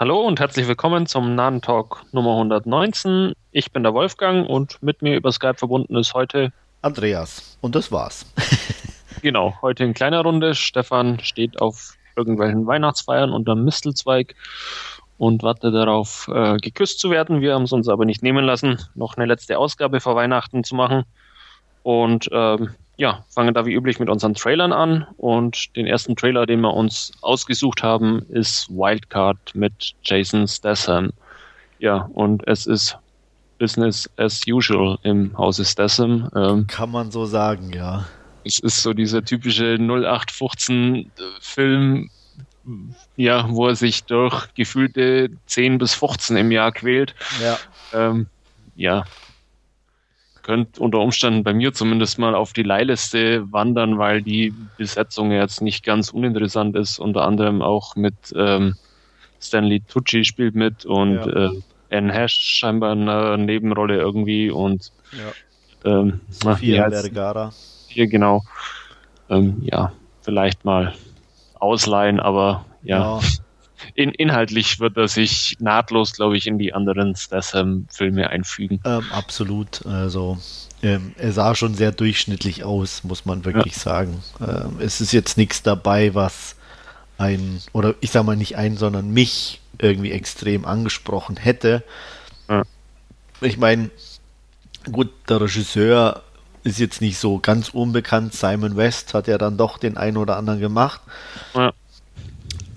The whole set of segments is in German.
Hallo und herzlich willkommen zum Nahen Talk Nummer 119. Ich bin der Wolfgang und mit mir über Skype verbunden ist heute Andreas. Und das war's. genau, heute in kleiner Runde. Stefan steht auf irgendwelchen Weihnachtsfeiern unter Mistelzweig und wartet darauf, äh, geküsst zu werden. Wir haben es uns aber nicht nehmen lassen, noch eine letzte Ausgabe vor Weihnachten zu machen. Und ähm, ja, fangen da wie üblich mit unseren Trailern an. Und den ersten Trailer, den wir uns ausgesucht haben, ist Wildcard mit Jason Statham. Ja, und es ist Business as usual im Hause Statham. Ähm, Kann man so sagen, ja. Es ist so dieser typische 0815-Film, ja, wo er sich durch gefühlte 10 bis 15 im Jahr quält. Ja. Ähm, ja, könnte unter Umständen bei mir zumindest mal auf die Leihliste wandern, weil die Besetzung jetzt nicht ganz uninteressant ist. Unter anderem auch mit ähm, Stanley Tucci spielt mit und ja. äh, Anne Hash scheinbar in einer Nebenrolle irgendwie und ja. ähm, Sophia Vergara. Hier genau. Ähm, ja, vielleicht mal ausleihen, aber ja. ja in, inhaltlich wird er sich nahtlos, glaube ich, in die anderen Statham-Filme einfügen. Ähm, absolut. Also ähm, er sah schon sehr durchschnittlich aus, muss man wirklich ja. sagen. Ähm, es ist jetzt nichts dabei, was ein, oder ich sage mal nicht ein, sondern mich irgendwie extrem angesprochen hätte. Ja. Ich meine, gut, der Regisseur ist jetzt nicht so ganz unbekannt. Simon West hat ja dann doch den einen oder anderen gemacht. Ja.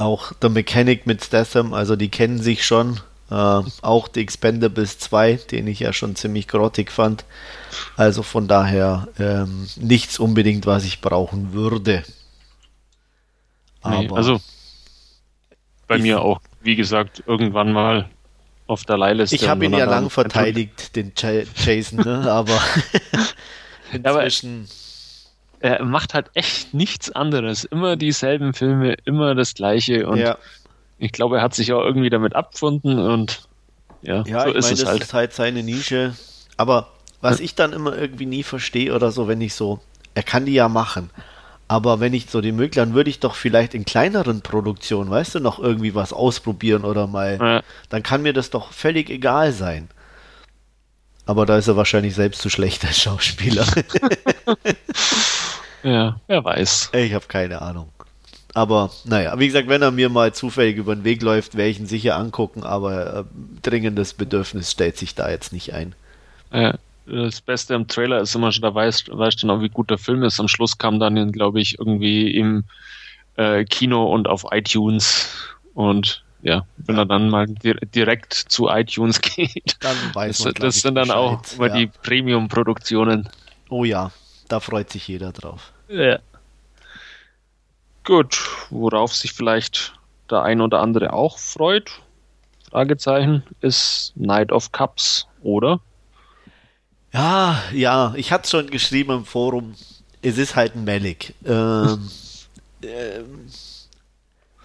Auch The Mechanic mit Statham, also die kennen sich schon. Äh, auch The Expendables 2, den ich ja schon ziemlich grottig fand. Also von daher ähm, nichts unbedingt, was ich brauchen würde. Nee, also bei mir auch, wie gesagt, irgendwann mal auf der Leihliste. Ich habe ihn ja lang verteidigt, den Jason, ne? aber inzwischen er macht halt echt nichts anderes. Immer dieselben Filme, immer das Gleiche. Und ja. ich glaube, er hat sich auch irgendwie damit abgefunden und ja, ja so ich ist meine, es das halt. ist halt seine Nische. Aber was ich dann immer irgendwie nie verstehe oder so, wenn ich so, er kann die ja machen. Aber wenn ich so die Möglichkeit, dann würde ich doch vielleicht in kleineren Produktionen, weißt du, noch irgendwie was ausprobieren oder mal, ja. dann kann mir das doch völlig egal sein. Aber da ist er wahrscheinlich selbst zu schlecht als Schauspieler. Ja, wer weiß. Ich habe keine Ahnung. Aber naja, wie gesagt, wenn er mir mal zufällig über den Weg läuft, werde ich ihn sicher angucken, aber äh, dringendes Bedürfnis stellt sich da jetzt nicht ein. Ja, das Beste am Trailer ist immer schon, da weißt, weißt du noch, wie gut der Film ist. Am Schluss kam dann, glaube ich, irgendwie im äh, Kino und auf iTunes und ja, wenn ja. er dann mal di direkt zu iTunes geht, dann weiß man, das, das sind dann Bescheid. auch immer ja. die Premium-Produktionen. Oh ja, da freut sich jeder drauf. Ja. Gut, worauf sich vielleicht der ein oder andere auch freut, Fragezeichen, ist Night of Cups, oder? Ja, ja, ich hatte schon geschrieben im Forum, es ist halt ein Malik. Ähm, ähm,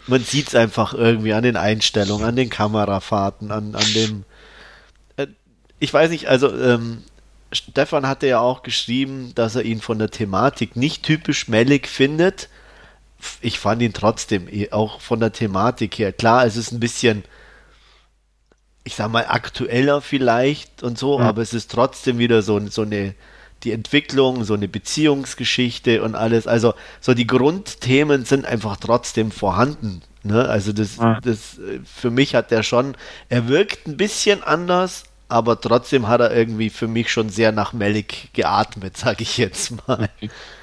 man sieht es einfach irgendwie an den Einstellungen, an den Kamerafahrten, an, an dem. Äh, ich weiß nicht, also ähm, Stefan hatte ja auch geschrieben, dass er ihn von der Thematik nicht typisch Mellig findet. Ich fand ihn trotzdem eh, auch von der Thematik her. Klar, es ist ein bisschen, ich sag mal, aktueller vielleicht und so, mhm. aber es ist trotzdem wieder so, so eine, die Entwicklung, so eine Beziehungsgeschichte und alles. Also, so die Grundthemen sind einfach trotzdem vorhanden. Ne? Also, das, mhm. das, für mich hat der schon, er wirkt ein bisschen anders, aber trotzdem hat er irgendwie für mich schon sehr nach Melik geatmet, sage ich jetzt mal.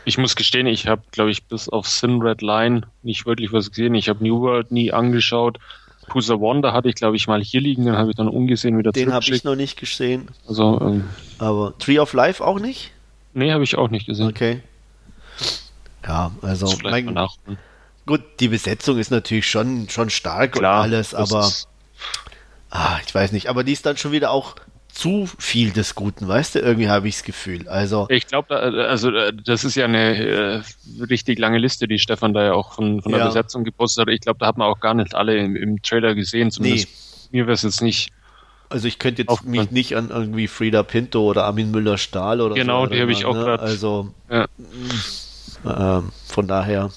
Ich muss gestehen, ich habe, glaube ich, bis auf Sin Red Line nicht wirklich was gesehen. Ich habe New World nie angeschaut. Pusa Wonder hatte ich, glaube ich, mal hier liegen, den habe ich dann ungesehen wieder Den habe ich noch nicht gesehen. Also, ähm, aber Tree of Life auch nicht? Nee, habe ich auch nicht gesehen. Okay. Ja, also mein, gut, die Besetzung ist natürlich schon, schon stark Klar, und alles, aber ah, ich weiß nicht, aber die ist dann schon wieder auch zu viel des Guten, weißt du? Irgendwie habe ich das Gefühl. Also ich glaube, also äh, das ist ja eine äh, richtig lange Liste, die Stefan da ja auch von, von der ja. Besetzung gepostet hat. Ich glaube, da hat man auch gar nicht alle im, im Trailer gesehen. Zumindest nee. mir wäre es jetzt nicht. Also ich könnte jetzt mich nicht an irgendwie Frieda Pinto oder Armin Müller-Stahl oder genau, so. Genau, die habe ich auch ne? gerade. Also ja. äh, von daher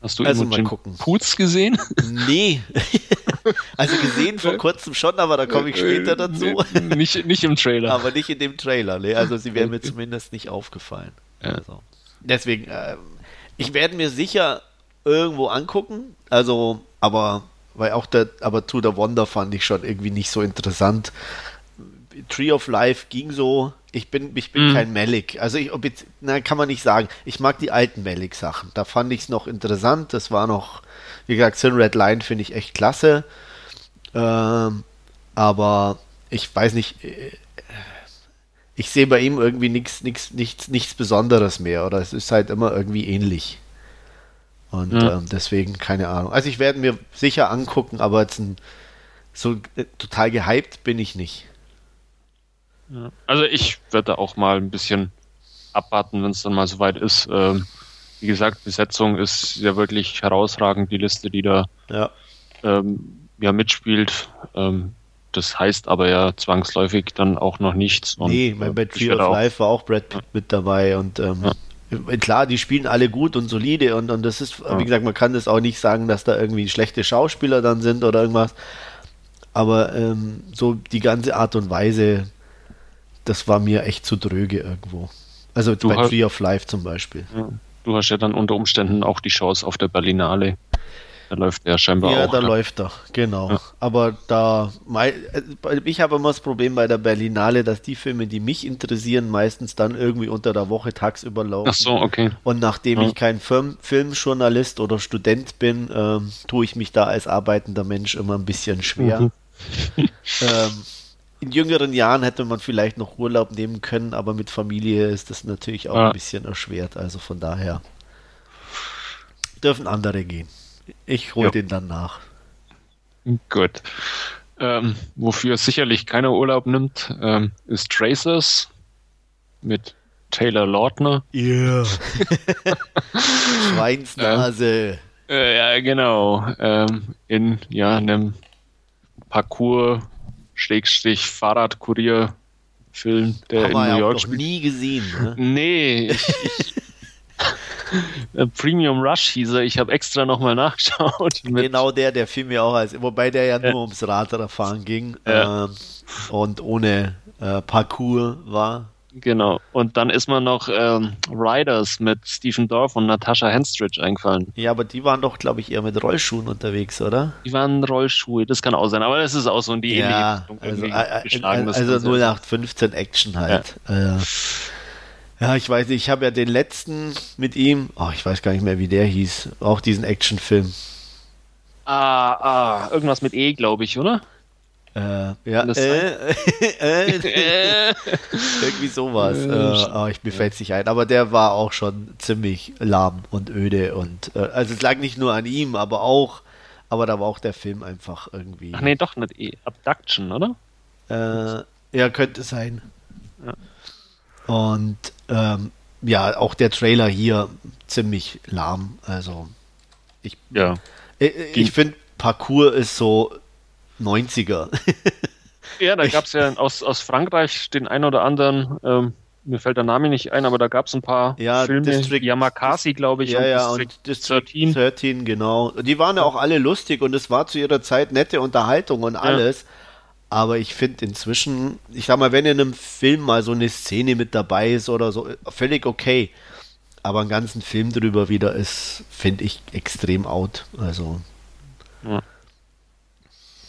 Hast du also mal gucken. Putz gesehen? Nee. Also gesehen vor kurzem schon, aber da komme ich später dazu. Nicht, nicht im Trailer. Aber nicht in dem Trailer. Ne? Also sie wären mir zumindest nicht aufgefallen. Ja. Also. Deswegen, ähm, ich werde mir sicher irgendwo angucken. Also, aber weil auch der, aber To the Wonder fand ich schon irgendwie nicht so interessant. Tree of Life ging so. Ich bin, ich bin Mhm. kein Malik. Also ich, na, kann man nicht sagen. Ich mag die alten Malik-Sachen. Da fand ich es noch interessant. Das war noch, wie gesagt, Sin Red Line finde ich echt klasse. Ähm, aber ich weiß nicht, äh, ich sehe bei ihm irgendwie nichts, nichts, nichts, nichts Besonderes mehr. Oder es ist halt immer irgendwie ähnlich. Und Ja. ähm, deswegen, keine Ahnung. Also ich werde mir sicher angucken, aber jetzt ein, so äh, total gehypt bin ich nicht. Ja. Also ich werde auch mal ein bisschen abwarten, wenn es dann mal soweit ist. Ähm, wie gesagt, Besetzung ist ja wirklich herausragend, die Liste, die da Ja. ähm, ja mitspielt. Ähm, das heißt aber ja zwangsläufig dann auch noch nichts. Und, nee, mein, bei äh, ich Tree of Life war auch Brad Pitt mit dabei und ähm, klar, die spielen alle gut und solide und, und das ist, Ja. wie gesagt, man kann das auch nicht sagen, dass da irgendwie schlechte Schauspieler dann sind oder irgendwas. Aber ähm, so die ganze Art und Weise, das war mir echt zu dröge irgendwo. Also Du bei Tree of Life zum Beispiel. Ja. Du hast ja dann unter Umständen auch die Chance auf der Berlinale. Da läuft der scheinbar Ja, auch. da ne? läuft er, genau. Ja. Aber da, äh, ich habe immer das Problem bei der Berlinale, dass die Filme, die mich interessieren, meistens dann irgendwie unter der Woche tagsüber laufen. Ach so, okay. Und nachdem Ja. ich kein Film, Filmjournalist oder Student bin, ähm, tue ich mich da als arbeitender Mensch immer ein bisschen schwer. Mhm. ähm, in jüngeren Jahren hätte man vielleicht noch Urlaub nehmen können, aber mit Familie ist das natürlich auch Ja. ein bisschen erschwert. Also von daher dürfen andere gehen. Ich hole den dann nach. Gut. Ähm, wofür sicherlich keiner Urlaub nimmt, ähm, ist Tracers mit Taylor Lautner. Ja. Schweinsnase. Äh, ja, genau. Ähm, in ja, einem Parcours Schrägstrich Fahrradkurier Film, der Haben in New ja York spielt. nie gesehen. Ne? Nee, ich, ich, Äh, Premium Rush hieß er. Ich habe extra nochmal nachgeschaut. Genau der, der fiel mir auch als, wobei der ja Ja. nur ums Radfahren ging Ja. ähm, und ohne äh, Parcours war. Genau. Und dann ist mir noch ähm, Riders mit Stephen Dorff und Natasha Henstridge eingefallen. Ja, aber die waren doch, glaube ich, eher mit Rollschuhen unterwegs, oder? Die waren Rollschuhe, das kann auch sein, aber das ist auch so in die ja, ähnliche Richtung also, äh, äh, also Ganze. 0815 Action halt. Ja, äh, ja ich weiß nicht, ich habe ja den letzten mit ihm, oh, ich weiß gar nicht mehr, wie der hieß, auch diesen Actionfilm. Ah, ah, irgendwas mit E, glaube ich, oder? Äh, ja, äh, äh, Äh, irgendwie sowas. Äh, Äh, oh, ich mir fällt's nicht ein. Aber der war auch schon ziemlich lahm und öde und äh, also es lag nicht nur an ihm, aber auch, aber da war auch der Film einfach irgendwie. Ach nee, doch nicht E. Abduction, oder? Äh, ja, könnte sein. Ja. Und ähm, ja, auch der Trailer hier ziemlich lahm. Also Ja. äh, äh, ich finde Parcours ist so 90er. Ja, da gab es ja aus, aus Frankreich den einen oder anderen, ähm, mir fällt der Name nicht ein, aber da gab es ein paar Ja, Filme. District- Yamakasi, glaube ich, ja, ja, District und District 13. 13, genau. Die waren ja auch alle lustig und es war zu ihrer Zeit nette Unterhaltung und alles. Aber ich finde inzwischen, ich sag mal, wenn in einem Film mal so eine Szene mit dabei ist oder so, völlig okay. Aber einen ganzen Film drüber wieder ist, finde ich extrem out. Also,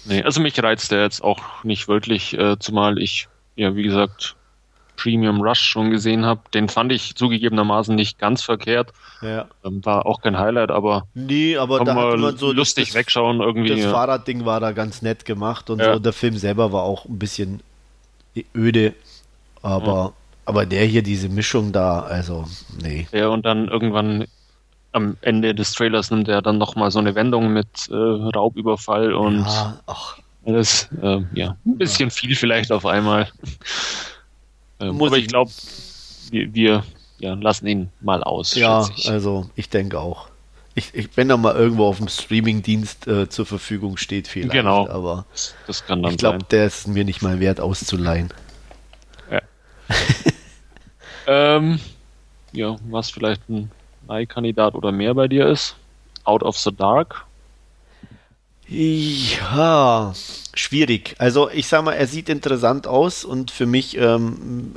Nee, also mich reizt der jetzt auch nicht wirklich, äh, zumal ich, ja, wie gesagt, Premium Rush schon gesehen habe. Den fand ich zugegebenermaßen nicht ganz verkehrt. ja. Ähm, war auch kein Highlight, aber Nee, aber da hatte man so lustig das, wegschauen irgendwie. Das ja. Fahrradding war da ganz nett gemacht und Ja. so. Der Film selber war auch ein bisschen öde. Aber, aber der hier, diese Mischung da, also, nee. Ja, und dann irgendwann am Ende des Trailers nimmt er dann nochmal so eine Wendung mit äh, Raubüberfall und ja, alles, äh, ja, ein bisschen viel vielleicht auf einmal. Ähm, aber ich- glaube, wir, wir ja, lassen ihn mal aus. ja, ich. also ich denke auch. Ich, ich, wenn er mal irgendwo auf dem Streamingdienst äh, zur Verfügung steht, vielleicht. Genau. Aber das, kann dann ich glaube, der ist mir nicht mal wert auszuleihen. Ähm, ja, was vielleicht ein Leihkandidat oder mehr bei dir ist. Out of the Dark. Ja, schwierig. Also ich sag mal, er sieht interessant aus und für mich ähm,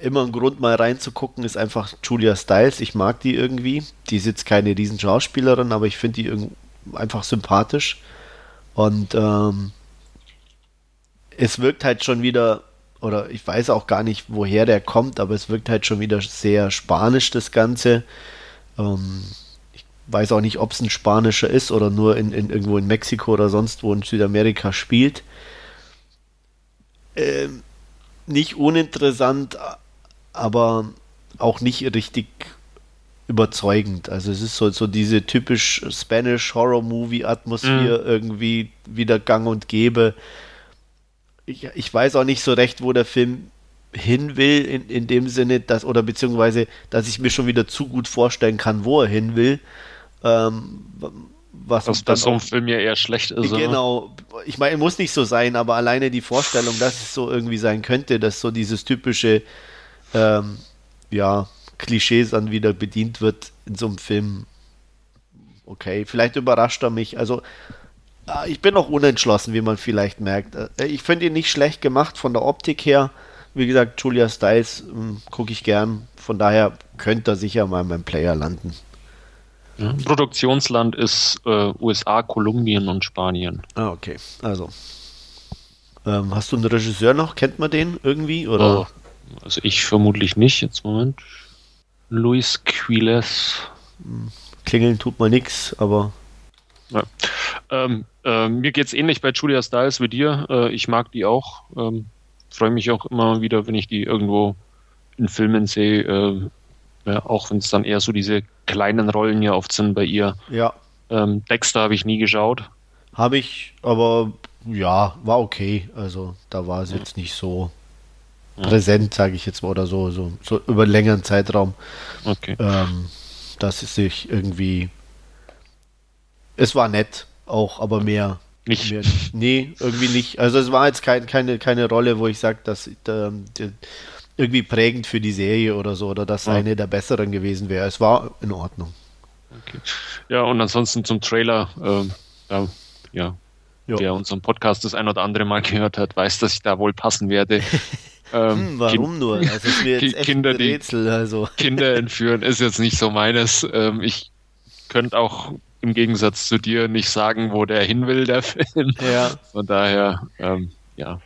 immer ein Grund mal reinzugucken ist einfach Julia Stiles. Ich mag die irgendwie. Die ist jetzt keine riesen Schauspielerin, aber ich finde die einfach sympathisch. Und ähm, es wirkt halt schon wieder, oder ich weiß auch gar nicht, woher der kommt, aber es wirkt halt schon wieder sehr spanisch, das Ganze. Ähm, weiß auch nicht, ob es ein spanischer ist oder nur in, in, irgendwo in Mexiko oder sonst wo in Südamerika spielt. Ähm, nicht uninteressant, aber auch nicht richtig überzeugend. Also es ist so, so diese typisch Spanish Horror Movie Atmosphäre mhm. irgendwie wieder gang und gäbe. Ich, ich weiß auch nicht so recht, wo der Film hin will, in, in dem Sinne, dass, oder beziehungsweise, dass ich mir schon wieder zu gut vorstellen kann, wo er hin will. Ähm, was das bei so einem Film ja eher schlecht ist. Genau, oder? ich meine, muss nicht so sein, aber alleine die Vorstellung, dass es so irgendwie sein könnte, dass so dieses typische, ähm, ja, Klischees dann wieder bedient wird in so einem Film. Okay, vielleicht überrascht er mich. Also, äh, ich bin noch unentschlossen, wie man vielleicht merkt. Äh, ich finde ihn nicht schlecht gemacht von der Optik her. Wie gesagt, Julia Stiles hm, gucke ich gern. Von daher könnte er sicher mal beim Player landen. Ja, Produktionsland ist äh, USA, Kolumbien und Spanien. Ah, okay. Also. Ähm, hast du einen Regisseur noch? Kennt man den irgendwie? Oder? Oh, also ich vermutlich nicht. Jetzt Moment. Luis Quiles. Hm, klingeln tut mal nichts, aber. Ja. Ähm, äh, mir geht es ähnlich bei Julia Stiles wie dir. Äh, ich mag die auch. Ähm, Freue mich auch immer wieder, wenn ich die irgendwo in Filmen sehe. Äh, ja, auch wenn es dann eher so diese kleinen Rollen hier oft sind bei ihr. Ja. Ähm, Dexter habe ich nie geschaut. Habe ich, aber ja, war okay. Also da war es ja. jetzt nicht so präsent, sage ich jetzt mal, oder so, so, so über einen längeren Zeitraum. Okay. Ähm, dass es sich irgendwie. Es war nett, auch, aber mehr. Nicht. Mehr, nee, irgendwie nicht. Also es war jetzt kein, keine, keine Rolle, wo ich sage, dass ähm, irgendwie prägend für die Serie oder so, oder dass ja. eine der besseren gewesen wäre. Es war in Ordnung. Okay. Ja, und ansonsten zum Trailer, ähm, ja, ja. Jo. Wer unseren Podcast das ein oder andere Mal gehört hat, weiß, dass ich da wohl passen werde. Ähm, hm, warum kind, nur? Also ist mir jetzt Kinder, ein Rätsel. Also. Kinder entführen ist jetzt nicht so meines. Ähm, ich könnte auch im Gegensatz zu dir nicht sagen, wo der hin will, der Film. Ja. Von daher, ähm, ja,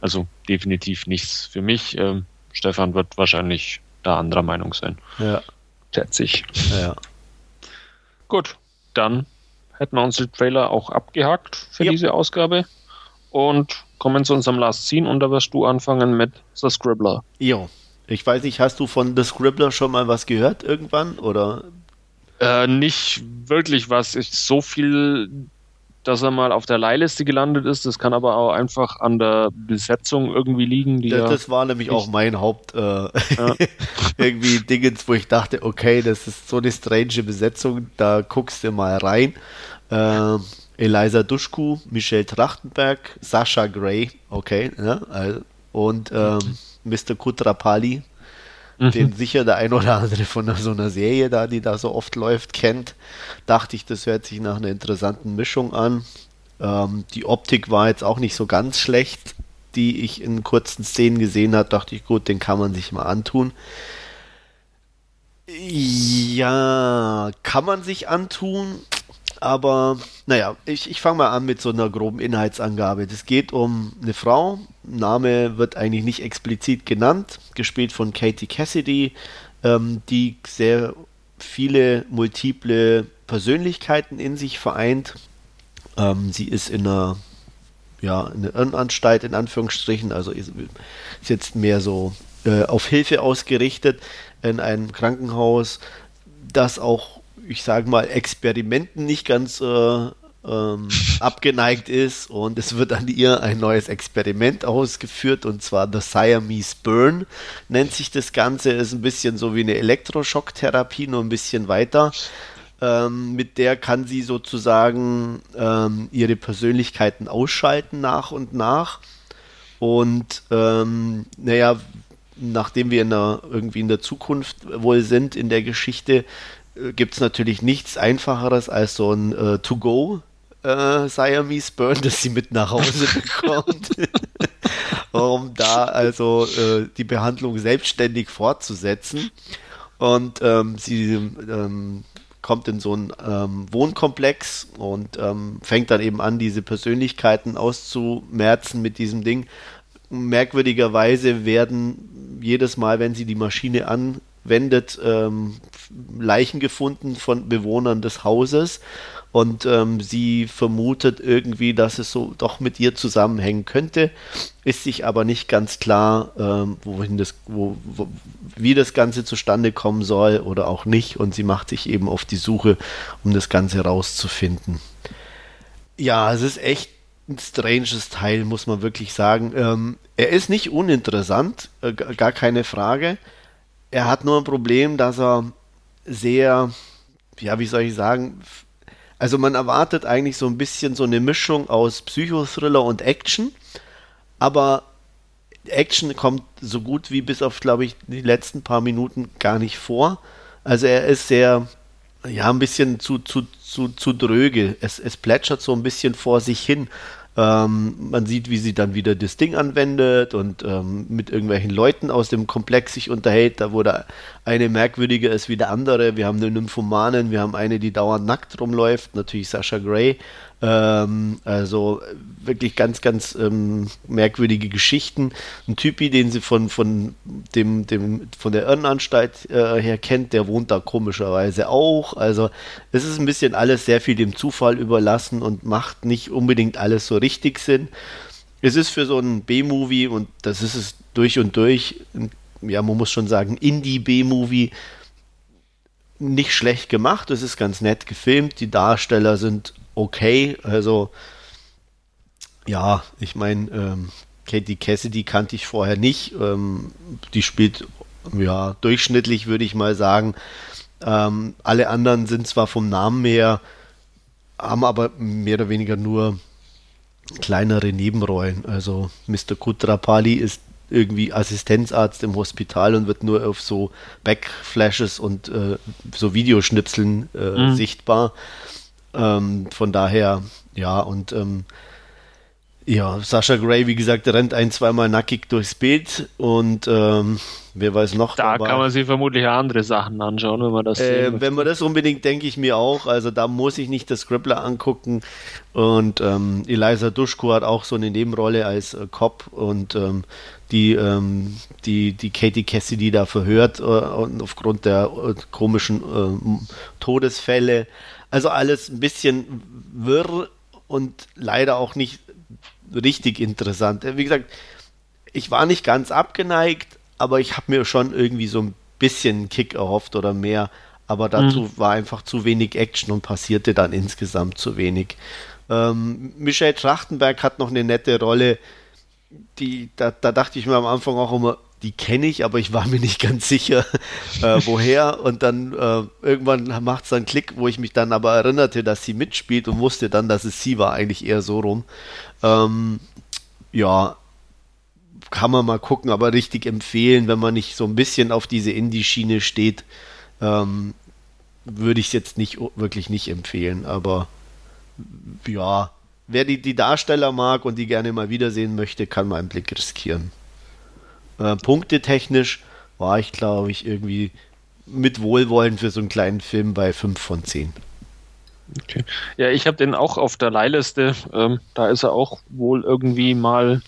also definitiv nichts für mich. Ähm, Stefan wird wahrscheinlich da anderer Meinung sein. Ja. Schätze ich. Ja. Gut, dann hätten wir unsere Trailer auch abgehakt für ja. diese Ausgabe und kommen zu unserem Last Scene und da wirst du anfangen mit The Scribbler. Jo. Ich weiß nicht, hast du von The Scribbler schon mal was gehört irgendwann oder? Äh, nicht wirklich was. Ich, so viel dass er mal auf der Leihliste gelandet ist. Das kann aber auch einfach an der Besetzung irgendwie liegen. Die das, das war nämlich auch mein Haupt äh, ja. irgendwie Dingens, wo ich dachte, okay, das ist so eine strange Besetzung, da guckst du mal rein. Äh, Eliza Duschku, Michelle Trachtenberg, Sascha Gray, okay, ja, und ähm, Mr. Kutrapali. Den sicher der ein oder andere von so einer Serie da, die da so oft läuft, kennt. Dachte ich, das hört sich nach einer interessanten Mischung an. Ähm, die Optik war jetzt auch nicht so ganz schlecht, die ich in kurzen Szenen gesehen habe. Dachte ich, gut, den kann man sich mal antun. Ja, kann man sich antun. Aber naja, ich, ich fange mal an mit so einer groben Inhaltsangabe. Es geht um eine Frau, Name wird eigentlich nicht explizit genannt, gespielt von Katie Cassidy, ähm, die sehr viele multiple Persönlichkeiten in sich vereint. Ähm, sie ist in einer, ja, in einer Irrenanstalt in Anführungsstrichen, also ist, ist jetzt mehr so äh, auf Hilfe ausgerichtet in einem Krankenhaus, das auch ich sage mal, Experimenten nicht ganz äh, ähm, abgeneigt ist und es wird an ihr ein neues Experiment ausgeführt und zwar The Siamese Burn nennt sich das Ganze, ist ein bisschen so wie eine Elektroschocktherapie, nur ein bisschen weiter. Ähm, mit der kann sie sozusagen ähm, ihre Persönlichkeiten ausschalten nach und nach. Und ähm, naja, nachdem wir in der, irgendwie in der Zukunft wohl sind in der Geschichte, gibt es natürlich nichts Einfacheres als so ein äh, To-Go äh, Siamese Burn, das sie mit nach Hause bekommt, um da also äh, die Behandlung selbstständig fortzusetzen. Und ähm, sie ähm, kommt in so einen ähm, Wohnkomplex und ähm, fängt dann eben an, diese Persönlichkeiten auszumerzen mit diesem Ding. Merkwürdigerweise werden jedes Mal, wenn sie die Maschine anwendet, ähm, Leichen gefunden von Bewohnern des Hauses und ähm, sie vermutet irgendwie, dass es so doch mit ihr zusammenhängen könnte, ist sich aber nicht ganz klar, ähm, wohin das, wo, wo, wie das Ganze zustande kommen soll oder auch nicht und sie macht sich eben auf die Suche, um das Ganze rauszufinden. Ja, es ist echt ein stranges Teil, muss man wirklich sagen. Ähm, er ist nicht uninteressant, äh, gar keine Frage. Er hat nur ein Problem, dass er sehr, ja, wie soll ich sagen, also man erwartet eigentlich so ein bisschen so eine Mischung aus Psychothriller und Action, aber Action kommt so gut wie bis auf, glaube ich, die letzten paar Minuten gar nicht vor. Also er ist sehr, ja, ein bisschen zu, zu, zu, zu dröge. Es, es plätschert so ein bisschen vor sich hin. Ähm, man sieht, wie sie dann wieder das Ding anwendet und ähm, mit irgendwelchen Leuten aus dem Komplex sich unterhält. Da wurde eine merkwürdiger ist wie der andere. Wir haben eine Nymphomanin, wir haben eine, die dauernd nackt rumläuft, natürlich Sascha Gray. Ähm, also wirklich ganz, ganz ähm, merkwürdige Geschichten. Ein Typi, den sie von, von, dem, dem, von der Irrenanstalt äh, her kennt, der wohnt da komischerweise auch. Also es ist ein bisschen alles sehr viel dem Zufall überlassen und macht nicht unbedingt alles so richtig Sinn. Es ist für so ein B-Movie und das ist es durch und durch, ja, man muss schon sagen, Indie-B-Movie nicht schlecht gemacht. Es ist ganz nett gefilmt. Die Darsteller sind okay. Also, ja, ich meine, ähm, Katie Cassidy kannte ich vorher nicht. Ähm, die spielt ja durchschnittlich, würde ich mal sagen. Ähm, alle anderen sind zwar vom Namen her, haben aber mehr oder weniger nur kleinere Nebenrollen. Also Mr. Kutrapali ist irgendwie Assistenzarzt im Hospital und wird nur auf so Backflashes und äh, so Videoschnipseln äh, mhm. sichtbar. Ähm, von daher, ja, und ähm, ja, Sascha Gray, wie gesagt, rennt ein, zweimal nackig durchs Bild und ähm, wer weiß noch. Da dabei. kann man sich vermutlich andere Sachen anschauen, wenn man das äh, Wenn man das unbedingt, denke ich mir auch. Also da muss ich nicht das Scribbler angucken. Und ähm, Eliza Duschko hat auch so eine Nebenrolle als äh, Cop und ähm, die, ähm, die, die Katie Cassidy da verhört äh, aufgrund der äh, komischen äh, Todesfälle. Also alles ein bisschen wirr und leider auch nicht richtig interessant. Wie gesagt, ich war nicht ganz abgeneigt, aber ich habe mir schon irgendwie so ein bisschen Kick erhofft oder mehr. Aber dazu mhm. war einfach zu wenig Action und passierte dann insgesamt zu wenig. Ähm, Michelle Trachtenberg hat noch eine nette Rolle. Die, da, da dachte ich mir am Anfang auch immer, die kenne ich, aber ich war mir nicht ganz sicher, äh, woher. Und dann äh, irgendwann macht es dann Klick, wo ich mich dann aber erinnerte, dass sie mitspielt und wusste dann, dass es sie war, eigentlich eher so rum. Ähm, ja, kann man mal gucken, aber richtig empfehlen, wenn man nicht so ein bisschen auf diese Indie-Schiene steht, ähm, würde ich es jetzt nicht wirklich nicht empfehlen. Aber ja, wer die, die Darsteller mag und die gerne mal wiedersehen möchte, kann mal einen Blick riskieren. Äh, punktetechnisch war ich, glaube ich, irgendwie mit Wohlwollen für so einen kleinen Film bei 5 von 10. Okay. Ja, ich habe den auch auf der Leihliste. Ähm, da ist er auch wohl irgendwie mal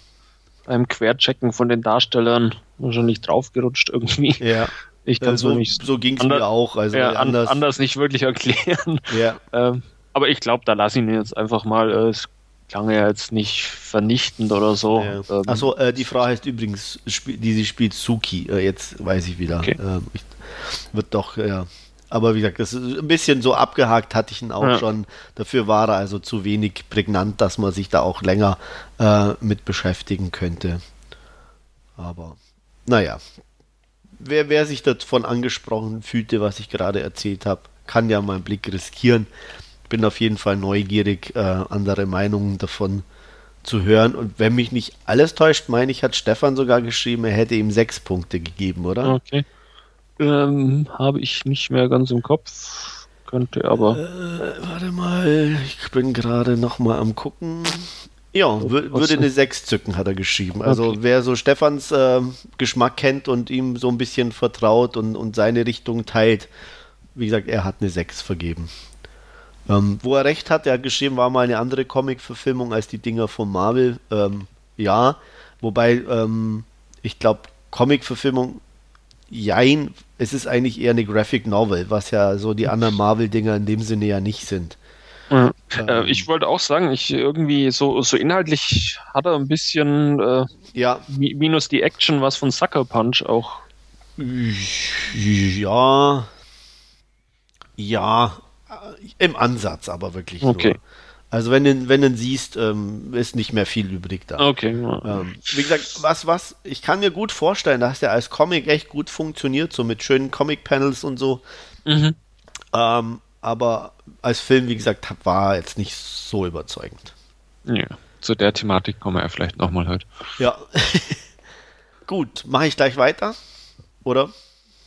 beim Querchecken von den Darstellern wahrscheinlich draufgerutscht irgendwie. Ja. Ich kann so, nicht. So ging es mir auch. Also ja, anders, anders nicht wirklich erklären. Ja. Ähm, aber ich glaube, da lasse ich ihn jetzt einfach mal. Äh, es klang ja jetzt nicht vernichtend oder so. Ja. Ähm, Achso, äh, die Frau heißt übrigens, die sie spielt Suki. Äh, jetzt weiß ich wieder. Okay. Ähm, ich, wird doch, ja. Aber wie gesagt, das ist ein bisschen so abgehakt hatte ich ihn auch ja. schon. Dafür war er also zu wenig prägnant, dass man sich da auch länger äh, mit beschäftigen könnte. Aber naja, wer, wer sich davon angesprochen fühlte, was ich gerade erzählt habe, kann ja mal einen Blick riskieren bin auf jeden Fall neugierig, äh, andere Meinungen davon zu hören. Und wenn mich nicht alles täuscht, meine ich, hat Stefan sogar geschrieben, er hätte ihm sechs Punkte gegeben, oder? Okay. Ähm, Habe ich nicht mehr ganz im Kopf. könnte, aber. Äh, warte mal, ich bin gerade noch mal am gucken. Ja, würde eine 6 zücken, hat er geschrieben. Also okay. wer so Stefans äh, Geschmack kennt und ihm so ein bisschen vertraut und, und seine Richtung teilt, wie gesagt, er hat eine 6 vergeben. Ähm, wo er recht hat, er hat geschrieben, war mal eine andere Comic-Verfilmung als die Dinger von Marvel. Ähm, ja, wobei ähm, ich glaube, Comic-Verfilmung, jein, es ist eigentlich eher eine Graphic Novel, was ja so die anderen Marvel-Dinger in dem Sinne ja nicht sind. Ja. Äh, ich wollte auch sagen, ich irgendwie so, so inhaltlich hat er ein bisschen äh, ja. minus die Action was von Sucker Punch auch. Ja. Ja. Im Ansatz aber wirklich okay. nur. Also wenn du, wenn du siehst, ähm, ist nicht mehr viel übrig da. Okay. Ähm, wie gesagt, was, was, ich kann mir gut vorstellen, dass der als Comic echt gut funktioniert, so mit schönen Comic-Panels und so. Mhm. Ähm, aber als Film, wie gesagt, war jetzt nicht so überzeugend. Ja, zu der Thematik kommen wir ja vielleicht nochmal heute. Ja. Gut, mache ich gleich weiter? Oder?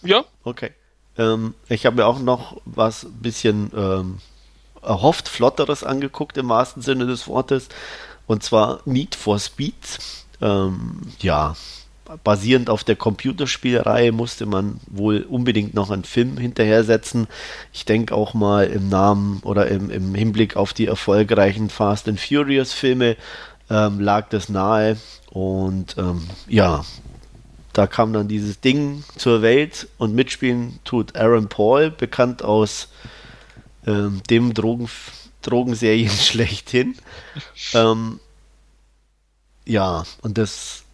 Ja. Okay. Ähm, ich habe mir auch noch was ein bisschen ähm, erhofft Flotteres angeguckt im wahrsten Sinne des Wortes. Und zwar Need for Speed. Ähm, ja, basierend auf der Computerspielreihe musste man wohl unbedingt noch einen Film hinterher setzen. Ich denke auch mal im Namen oder im, im Hinblick auf die erfolgreichen Fast and Furious Filme ähm, lag das nahe. Und ähm, ja, da kam dann dieses Ding zur Welt und mitspielen tut Aaron Paul, bekannt aus ähm, dem Drogen, Drogenserien schlechthin. Ähm, ja, und das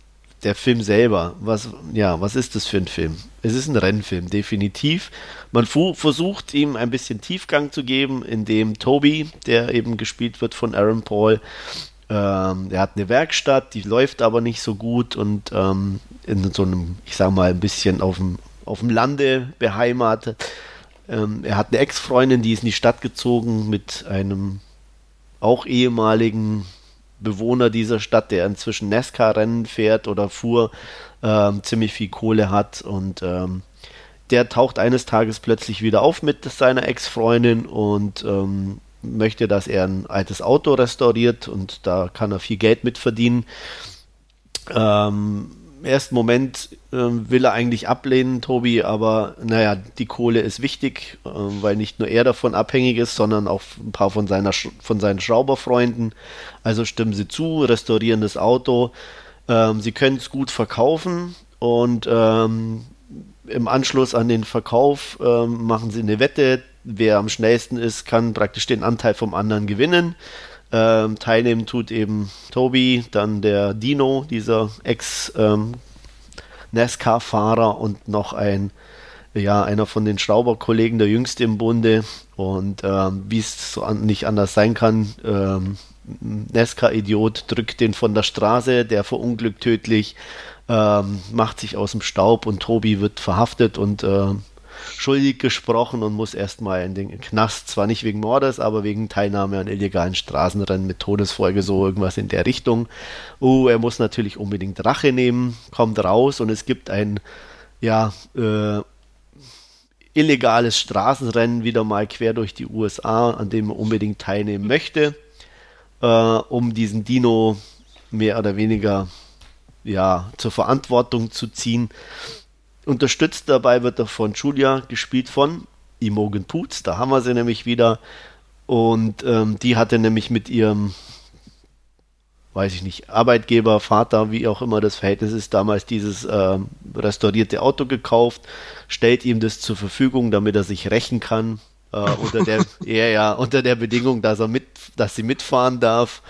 der Film selber, was, ja, was ist das für ein Film? Es ist ein Rennfilm, definitiv. Man versucht ihm ein bisschen Tiefgang zu geben, indem Toby, der eben gespielt wird von Aaron Paul, ähm, er hat eine Werkstatt, die läuft aber nicht so gut und ähm, in so einem, ich sag mal, ein bisschen auf dem, auf dem Lande beheimatet. Ähm, er hat eine Ex-Freundin, die ist in die Stadt gezogen mit einem auch ehemaligen Bewohner dieser Stadt, der inzwischen NASCAR-Rennen fährt oder fuhr, ähm, ziemlich viel Kohle hat und ähm, der taucht eines Tages plötzlich wieder auf mit seiner Ex-Freundin und ähm, möchte, dass er ein altes Auto restauriert und da kann er viel Geld mit verdienen. Ähm, im ersten Moment äh, will er eigentlich ablehnen, Tobi, aber naja, die Kohle ist wichtig, äh, weil nicht nur er davon abhängig ist, sondern auch ein paar von, seiner, von seinen Schrauberfreunden. Also stimmen sie zu, restaurieren das Auto. Ähm, sie können es gut verkaufen und ähm, im Anschluss an den Verkauf ähm, machen sie eine Wette. Wer am schnellsten ist, kann praktisch den Anteil vom anderen gewinnen. Ähm, teilnehmen tut eben Tobi, dann der Dino, dieser Ex-NASCAR-Fahrer ähm, und noch ein, ja, einer von den Schrauberkollegen, der jüngste im Bunde. Und ähm, wie es so an, nicht anders sein kann, ähm, NASCAR-Idiot drückt den von der Straße, der verunglückt tödlich, ähm, macht sich aus dem Staub und Tobi wird verhaftet und äh, schuldig gesprochen und muss erstmal in den Knast, zwar nicht wegen Mordes, aber wegen Teilnahme an illegalen Straßenrennen mit Todesfolge, so irgendwas in der Richtung. Oh, er muss natürlich unbedingt Rache nehmen, kommt raus und es gibt ein, ja, äh, illegales Straßenrennen wieder mal quer durch die USA, an dem er unbedingt teilnehmen möchte, äh, um diesen Dino mehr oder weniger ja, zur Verantwortung zu ziehen. Unterstützt dabei wird er von Julia, gespielt von Imogen Poots. Da haben wir sie nämlich wieder. Und ähm, die hatte nämlich mit ihrem, weiß ich nicht, Arbeitgeber, Vater, wie auch immer das Verhältnis ist, damals dieses äh, restaurierte Auto gekauft, stellt ihm das zur Verfügung, damit er sich rächen kann. Äh, unter der, ja, ja, unter der Bedingung, dass er mit, dass sie mitfahren darf.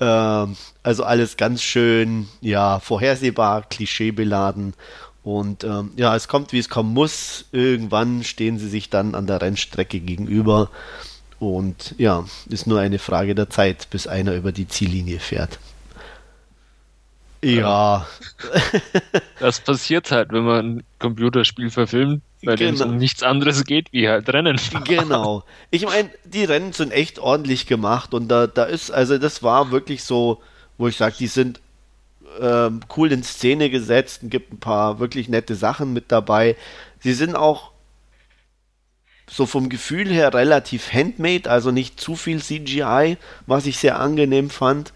Ähm, also alles ganz schön, ja, vorhersehbar, klischeebeladen. Und ähm, ja, es kommt, wie es kommen muss. Irgendwann stehen sie sich dann an der Rennstrecke gegenüber. Und ja, ist nur eine Frage der Zeit, bis einer über die Ziellinie fährt. Ja. Das passiert halt, wenn man ein Computerspiel verfilmt, bei genau. dem es um nichts anderes geht, wie halt Rennen. Fahren. Genau. Ich meine, die Rennen sind echt ordentlich gemacht und da, da ist, also das war wirklich so, wo ich sage, die sind ähm, cool in Szene gesetzt und gibt ein paar wirklich nette Sachen mit dabei. Sie sind auch so vom Gefühl her relativ handmade, also nicht zu viel CGI, was ich sehr angenehm fand.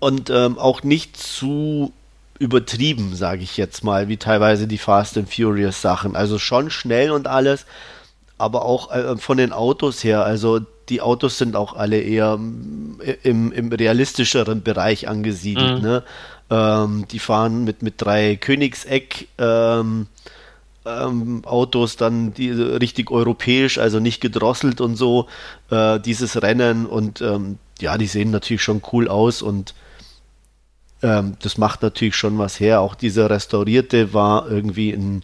Und ähm, auch nicht zu übertrieben, sage ich jetzt mal, wie teilweise die Fast and Furious Sachen. Also schon schnell und alles, aber auch äh, von den Autos her. Also die Autos sind auch alle eher äh, im, im realistischeren Bereich angesiedelt. Mhm. Ne? Ähm, die fahren mit, mit drei Königseck. Ähm, ähm, Autos dann die richtig europäisch, also nicht gedrosselt und so, äh, dieses Rennen und ähm, ja, die sehen natürlich schon cool aus und ähm, das macht natürlich schon was her. Auch dieser restaurierte war irgendwie ein,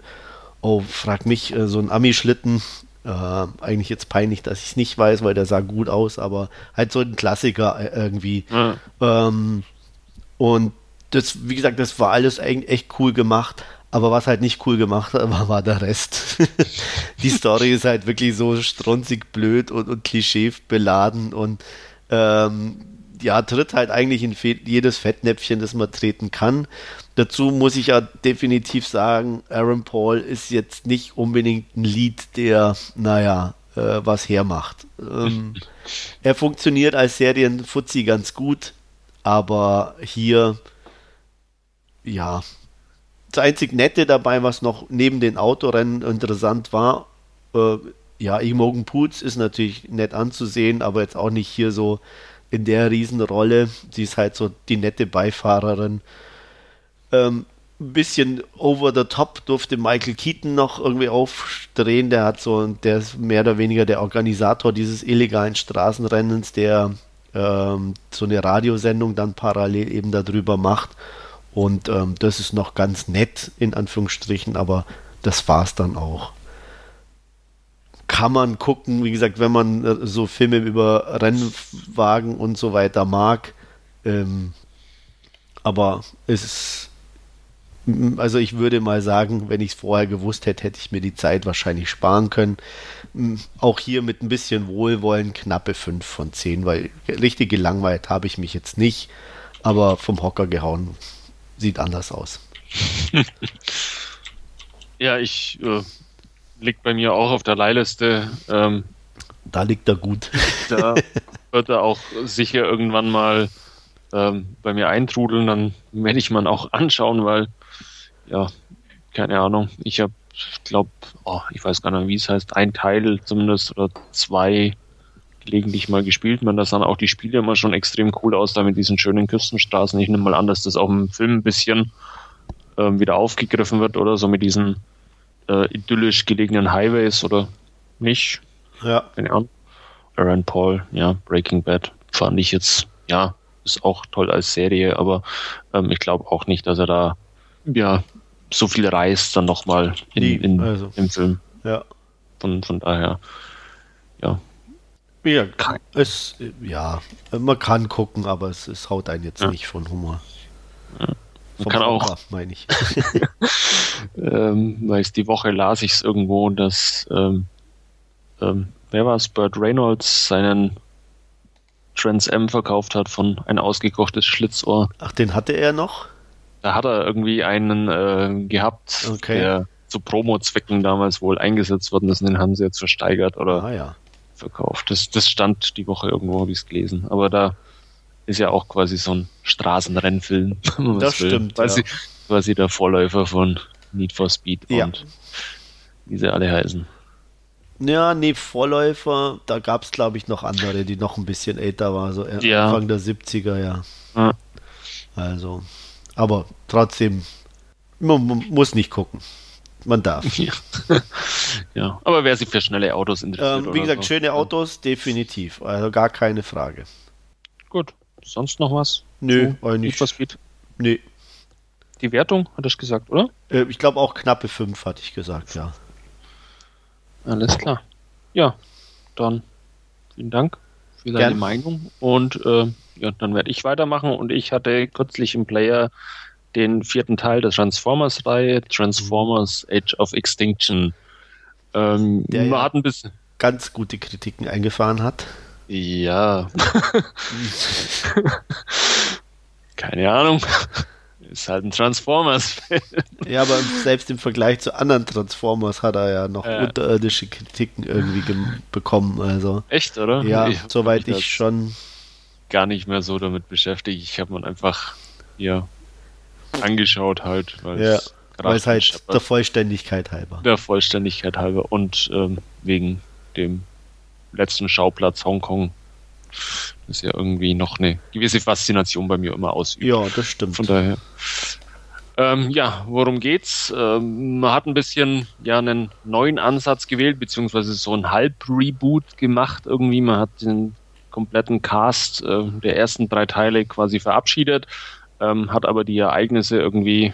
oh, frag mich, äh, so ein Ami-Schlitten. Äh, eigentlich jetzt peinlich, dass ich es nicht weiß, weil der sah gut aus, aber halt so ein Klassiker äh, irgendwie. Mhm. Ähm, und das, wie gesagt, das war alles echt cool gemacht. Aber was halt nicht cool gemacht war, war der Rest. die Story ist halt wirklich so stronzig blöd und, und klischee beladen und ähm, ja, tritt halt eigentlich in jedes Fettnäpfchen, das man treten kann. Dazu muss ich ja definitiv sagen, Aaron Paul ist jetzt nicht unbedingt ein Lied, der, naja, äh, was hermacht. Ähm, er funktioniert als Serienfuzzi ganz gut, aber hier, ja, das einzig Nette dabei, was noch neben den Autorennen interessant war, äh, ja, Imogen Poots ist natürlich nett anzusehen, aber jetzt auch nicht hier so in der Riesenrolle. Sie ist halt so die nette Beifahrerin. Ähm, ein bisschen over the top durfte Michael Keaton noch irgendwie aufdrehen. Der hat so, der ist mehr oder weniger der Organisator dieses illegalen Straßenrennens, der ähm, so eine Radiosendung dann parallel eben darüber macht. Und ähm, das ist noch ganz nett, in Anführungsstrichen, aber das war's dann auch kann man gucken, wie gesagt, wenn man äh, so Filme über Rennwagen und so weiter mag. Ähm, aber es ist, also ich würde mal sagen, wenn ich es vorher gewusst hätte, hätte ich mir die Zeit wahrscheinlich sparen können. Auch hier mit ein bisschen Wohlwollen knappe 5 von 10, weil richtig gelangweilt habe ich mich jetzt nicht, aber vom Hocker gehauen sieht anders aus. ja, ich äh, liegt bei mir auch auf der Leihliste. Ähm, da liegt er gut. Da wird er auch sicher irgendwann mal ähm, bei mir eintrudeln. Dann werde ich mal auch anschauen, weil, ja, keine Ahnung. Ich habe, glaube, oh, ich weiß gar nicht, wie es heißt, ein Teil zumindest oder zwei gelegentlich mal gespielt. Man, da sahen auch die Spiele immer schon extrem cool aus, da mit diesen schönen Küstenstraßen. Ich nehme mal an, dass das auch im Film ein bisschen ähm, wieder aufgegriffen wird oder so mit diesen äh, idyllisch gelegenen Highways oder nicht. Ja. Keine Ahnung. Aaron Paul, ja, Breaking Bad fand ich jetzt, ja, ist auch toll als Serie, aber ähm, ich glaube auch nicht, dass er da ja so viel reißt dann nochmal in, in, also. im Film. Ja. Von, von daher, ja. Ja, es, ja, man kann gucken, aber es, es haut einen jetzt ja. nicht von Humor. Ja. Man kann auch, meine ich. ähm, weil die Woche las ich es irgendwo, dass ähm, ähm, wer war es, Burt Reynolds seinen Trans M verkauft hat von ein ausgekochtes Schlitzohr. Ach, den hatte er noch? Da hat er irgendwie einen äh, gehabt, okay. der zu Promo-Zwecken damals wohl eingesetzt worden ist und den haben sie jetzt versteigert oder ah, ja. verkauft. Das, das stand die Woche irgendwo, habe ich es gelesen. Aber da ist ja auch quasi so ein Straßenrennfilm. das stimmt. Quasi, ja. quasi der Vorläufer von Need for Speed ja. und wie sie alle heißen. Ja, nee, Vorläufer, da gab es glaube ich noch andere, die noch ein bisschen älter waren, so ja. Anfang der 70er, ja. ja. Also, aber trotzdem, man, man, muss nicht gucken. Man darf. Ja, ja. aber wer sich für schnelle Autos interessiert. Ähm, wie gesagt, so. schöne Autos, definitiv. Also gar keine Frage. Gut. Sonst noch was? Nö, so, eigentlich. Was geht? Nee. Die Wertung, hat er gesagt, oder? Äh, ich glaube auch knappe 5, hatte ich gesagt, ja. Alles klar. Ja, dann vielen Dank für deine Gern. Meinung. Und äh, ja, dann werde ich weitermachen. Und ich hatte kürzlich im Player den vierten Teil der Transformers-Reihe, Transformers Age of Extinction. Ähm, der ja hat ein bisschen ganz gute Kritiken eingefahren hat. Ja. Keine Ahnung. Ist halt ein Transformers-Film. Ja, aber selbst im Vergleich zu anderen Transformers hat er ja noch äh. unterirdische Kritiken irgendwie bekommen. Also. Echt, oder? Ja, ich soweit ich schon. Gar nicht mehr so damit beschäftigt. Ich habe man einfach ja angeschaut halt, weil ja, es halt der Vollständigkeit halber. Der Vollständigkeit halber und ähm, wegen dem letzten Schauplatz Hongkong das ja irgendwie noch eine gewisse Faszination bei mir immer ausübt. Ja, das stimmt. Von daher. Ähm, ja, worum geht's? Ähm, man hat ein bisschen ja einen neuen Ansatz gewählt, beziehungsweise so ein Halb-Reboot gemacht irgendwie. Man hat den kompletten Cast äh, der ersten drei Teile quasi verabschiedet, ähm, hat aber die Ereignisse irgendwie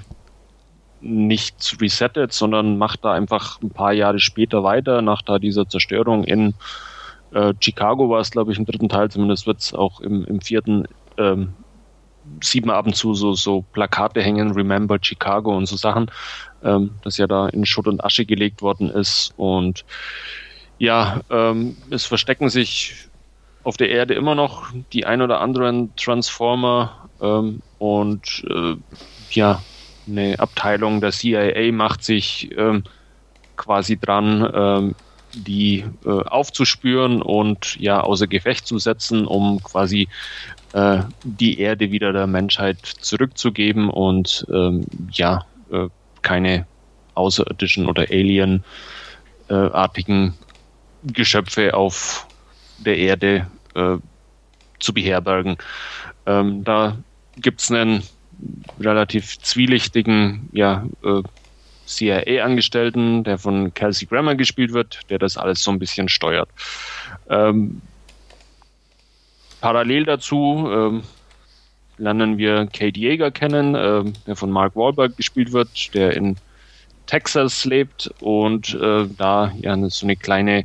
nicht resettet, sondern macht da einfach ein paar Jahre später weiter, nach da dieser Zerstörung in äh, Chicago war es, glaube ich, im dritten Teil, zumindest wird es auch im, im vierten, ähm, sieht ab und zu so, so Plakate hängen, Remember Chicago und so Sachen, ähm, das ja da in Schutt und Asche gelegt worden ist. Und ja, ähm, es verstecken sich auf der Erde immer noch die ein oder anderen Transformer ähm, und äh, ja, eine Abteilung der CIA macht sich ähm, quasi dran, ähm, die äh, aufzuspüren und ja außer Gefecht zu setzen, um quasi äh, die Erde wieder der Menschheit zurückzugeben und ähm, ja äh, keine außerirdischen oder alienartigen Geschöpfe auf der Erde äh, zu beherbergen. Ähm, da gibt es einen relativ zwielichtigen ja, äh, CIA-Angestellten, der von Kelsey Grammer gespielt wird, der das alles so ein bisschen steuert. Ähm, parallel dazu ähm, lernen wir Kate Yeager kennen, äh, der von Mark Wahlberg gespielt wird, der in Texas lebt und äh, da ja so eine kleine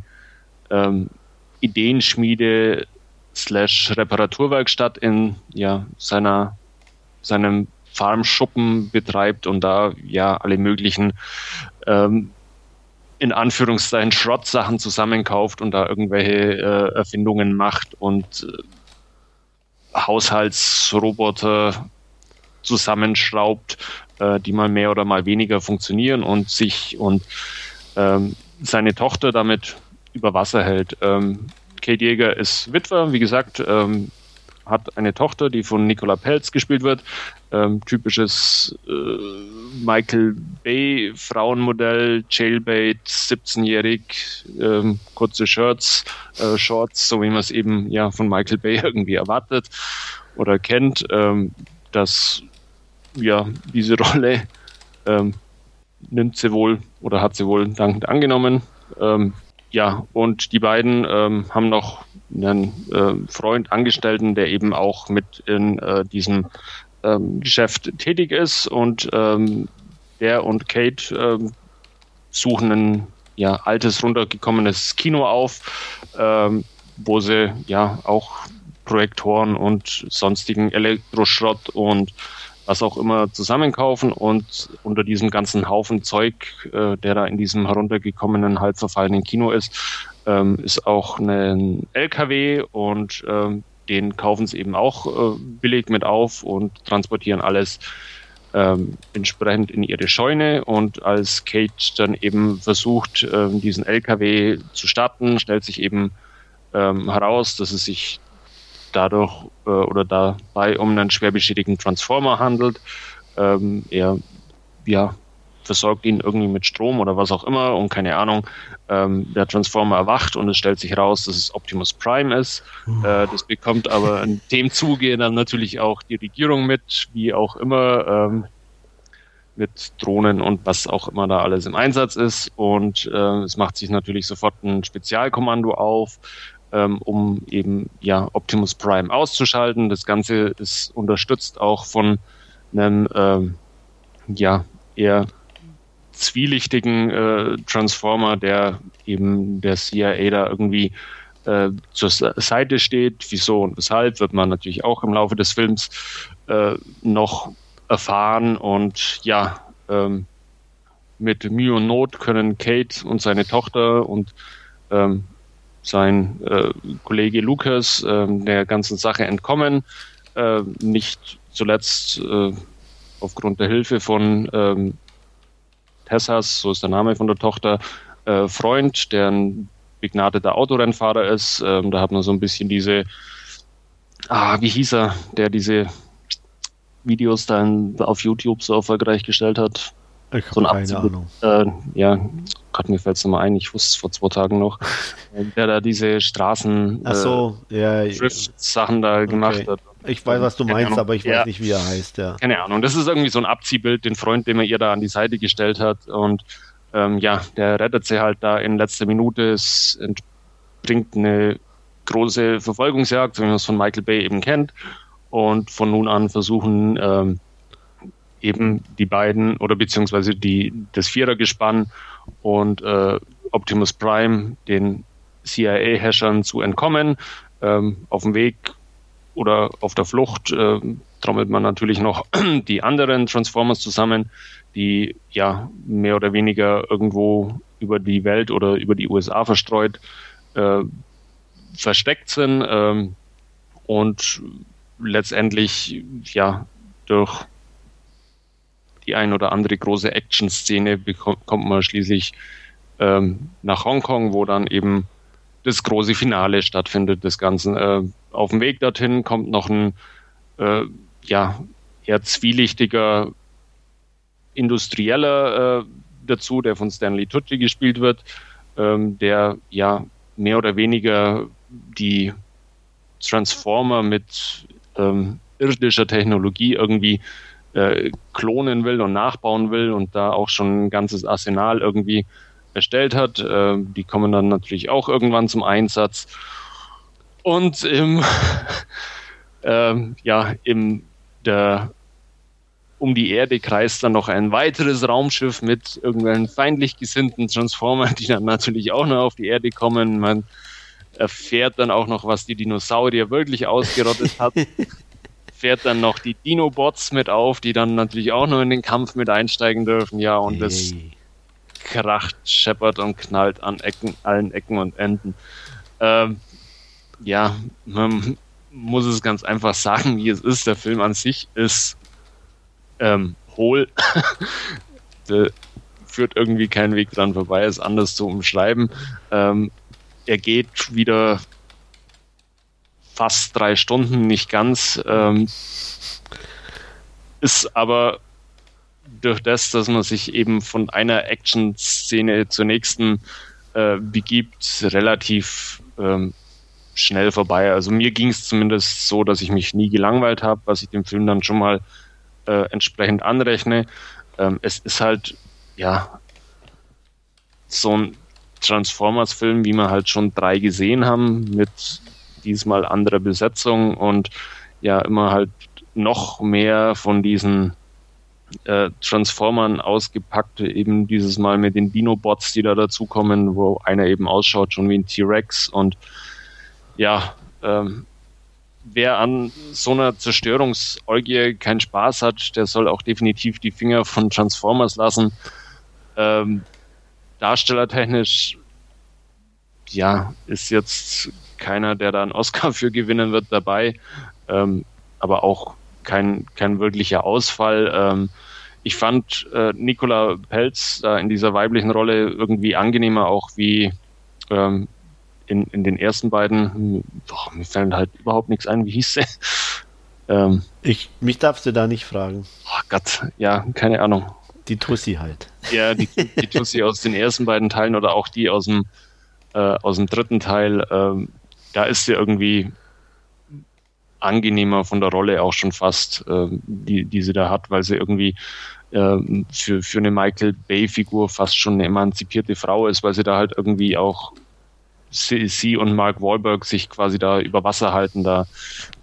ähm, Ideenschmiede slash Reparaturwerkstatt in ja, seiner, seinem Farmschuppen betreibt und da ja alle möglichen ähm, in Anführungszeichen Schrottsachen zusammenkauft und da irgendwelche äh, Erfindungen macht und äh, Haushaltsroboter zusammenschraubt, äh, die mal mehr oder mal weniger funktionieren und sich und ähm, seine Tochter damit über Wasser hält. Ähm, Kate Jäger ist Witwer, wie gesagt, ähm, hat eine Tochter, die von Nicola Pelz gespielt wird. Ähm, typisches äh, Michael Bay Frauenmodell, Jailbait, 17-jährig, ähm, kurze Shirts, äh, Shorts, so wie man es eben ja von Michael Bay irgendwie erwartet oder kennt. Ähm, dass ja diese Rolle ähm, nimmt sie wohl oder hat sie wohl dankend angenommen. Ja, und die beiden ähm, haben noch einen äh, Freund, Angestellten, der eben auch mit in äh, diesem ähm, Geschäft tätig ist. Und ähm, der und Kate ähm, suchen ein ja, altes, runtergekommenes Kino auf, ähm, wo sie ja auch Projektoren und sonstigen Elektroschrott und was auch immer zusammenkaufen und unter diesem ganzen Haufen Zeug, äh, der da in diesem heruntergekommenen, halb verfallenen Kino ist, ähm, ist auch ein LKW und ähm, den kaufen sie eben auch äh, billig mit auf und transportieren alles ähm, entsprechend in ihre Scheune. Und als Kate dann eben versucht, ähm, diesen LKW zu starten, stellt sich eben ähm, heraus, dass es sich dadurch äh, oder dabei um einen schwer beschädigten Transformer handelt. Ähm, er ja, versorgt ihn irgendwie mit Strom oder was auch immer und keine Ahnung. Ähm, der Transformer erwacht und es stellt sich raus, dass es Optimus Prime ist. Mhm. Äh, das bekommt aber in dem Zuge dann natürlich auch die Regierung mit, wie auch immer, ähm, mit Drohnen und was auch immer da alles im Einsatz ist. Und äh, es macht sich natürlich sofort ein Spezialkommando auf, ähm, um eben ja Optimus Prime auszuschalten. Das Ganze ist unterstützt auch von einem ähm, ja eher zwielichtigen äh, Transformer, der eben der CIA da irgendwie äh, zur Seite steht. Wieso und weshalb wird man natürlich auch im Laufe des Films äh, noch erfahren und ja, ähm, mit Mühe und Not können Kate und seine Tochter und ähm, sein äh, Kollege Lucas äh, der ganzen Sache entkommen. Äh, nicht zuletzt äh, aufgrund der Hilfe von ähm, Tessas, so ist der Name von der Tochter, äh, Freund, der ein begnadeter Autorennfahrer ist. Ähm, da hat man so ein bisschen diese, ah, wie hieß er, der diese Videos dann auf YouTube so erfolgreich gestellt hat. Ich So ein Abzug- Ahnung. Äh, ja, Gott, mir fällt es nochmal ein, ich wusste es vor zwei Tagen noch, äh, der da diese Straßen Ach so, ja, äh, Drift-Sachen da gemacht hat. ich weiß, was du Keine meinst, Ahnung. aber ich weiß Ja. nicht, wie er heißt, ja. Keine Ahnung, das ist irgendwie so ein Abziehbild, den Freund, den man ihr da an die Seite gestellt hat. Und ähm, ja, der rettet sie halt da in letzter Minute. Es entspringt eine große Verfolgungsjagd, so wie man es von Michael Bay eben kennt. Und von nun an versuchen ähm, eben die beiden oder beziehungsweise die, das Vierergespann und äh, Optimus Prime den CIA-Häschern zu entkommen. Ähm, auf dem Weg oder auf der Flucht ähm, trommelt man natürlich noch die anderen Transformers zusammen, die ja mehr oder weniger irgendwo über die Welt oder über die USA verstreut äh, versteckt sind ähm, und letztendlich ja durch die ein oder andere große Action-Szene beko- kommt man schließlich ähm, nach Hongkong, wo dann eben das große Finale stattfindet des Ganzen. Äh, auf dem Weg dorthin kommt noch ein äh, ja, eher zwielichtiger Industrieller äh, dazu, der von Stanley Tucci gespielt wird, ähm, der ja mehr oder weniger die Transformer mit ähm, irdischer Technologie irgendwie äh, klonen will und nachbauen will und da auch schon ein ganzes Arsenal irgendwie erstellt hat. Äh, die kommen dann natürlich auch irgendwann zum Einsatz. Und im, ähm, ja, im, der, um die Erde kreist dann noch ein weiteres Raumschiff mit irgendwelchen feindlich gesinnten Transformern, die dann natürlich auch noch auf die Erde kommen. Man erfährt dann auch noch, was die Dinosaurier wirklich ausgerottet hat. Fährt dann noch die Dinobots mit auf, die dann natürlich auch noch in den Kampf mit einsteigen dürfen. Ja, und das Yay. kracht, scheppert und knallt an Ecken, allen Ecken und Enden. Ähm, ja, man muss es ganz einfach sagen, wie es ist. Der Film an sich ist ähm, hohl. Führt irgendwie keinen Weg dran vorbei, es anders zu umschreiben. Ähm, er geht wieder fast drei Stunden, nicht ganz. Ähm, ist aber durch das, dass man sich eben von einer Action-Szene zur nächsten äh, begibt, relativ ähm, schnell vorbei. Also mir ging es zumindest so, dass ich mich nie gelangweilt habe, was ich dem Film dann schon mal äh, entsprechend anrechne. Ähm, es ist halt, ja, so ein Transformers-Film, wie wir halt schon drei gesehen haben, mit diesmal anderer Besetzung und ja, immer halt noch mehr von diesen äh, Transformern ausgepackt, eben dieses Mal mit den Dinobots, die da dazukommen, wo einer eben ausschaut schon wie ein T-Rex und ja, ähm, wer an so einer Zerstörungsorgie keinen Spaß hat, der soll auch definitiv die Finger von Transformers lassen. Ähm, darstellertechnisch, ja, ist jetzt keiner, der da einen Oscar für gewinnen wird dabei, ähm, aber auch kein, kein wirklicher Ausfall. Ähm, ich fand äh, Nicola Pelz da in dieser weiblichen Rolle irgendwie angenehmer, auch wie ähm, in, in den ersten beiden. Boah, mir fällt halt überhaupt nichts ein. Wie hieß sie? Ähm, Ich, mich darfst du da nicht fragen. oh Gott, ja, keine Ahnung. Die Tussi halt. Ja, die, die Tussi aus den ersten beiden Teilen oder auch die aus dem, äh, aus dem dritten Teil, ähm, da ist sie irgendwie angenehmer von der Rolle auch schon fast, ähm, die, die sie da hat, weil sie irgendwie ähm, für, für eine Michael Bay-Figur fast schon eine emanzipierte Frau ist, weil sie da halt irgendwie auch sie, sie und Mark Wahlberg sich quasi da über Wasser halten, da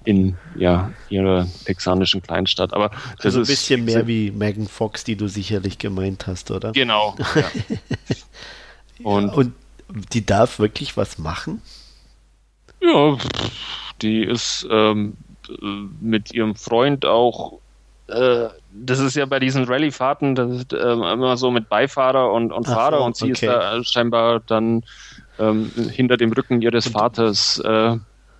in ja, ihrer texanischen Kleinstadt. Aber das Also ein ist bisschen mehr wie Megan Fox, die du sicherlich gemeint hast, oder? Genau. Ja. Und Und die darf wirklich was machen? Ja, die ist ähm, mit ihrem Freund auch. Äh, das ist ja bei diesen Rallye-Fahrten, ähm, immer so mit Beifahrer und, und Ach Fahrer und sie okay. ist da scheinbar dann ähm, hinter dem Rücken ihres Vaters, äh,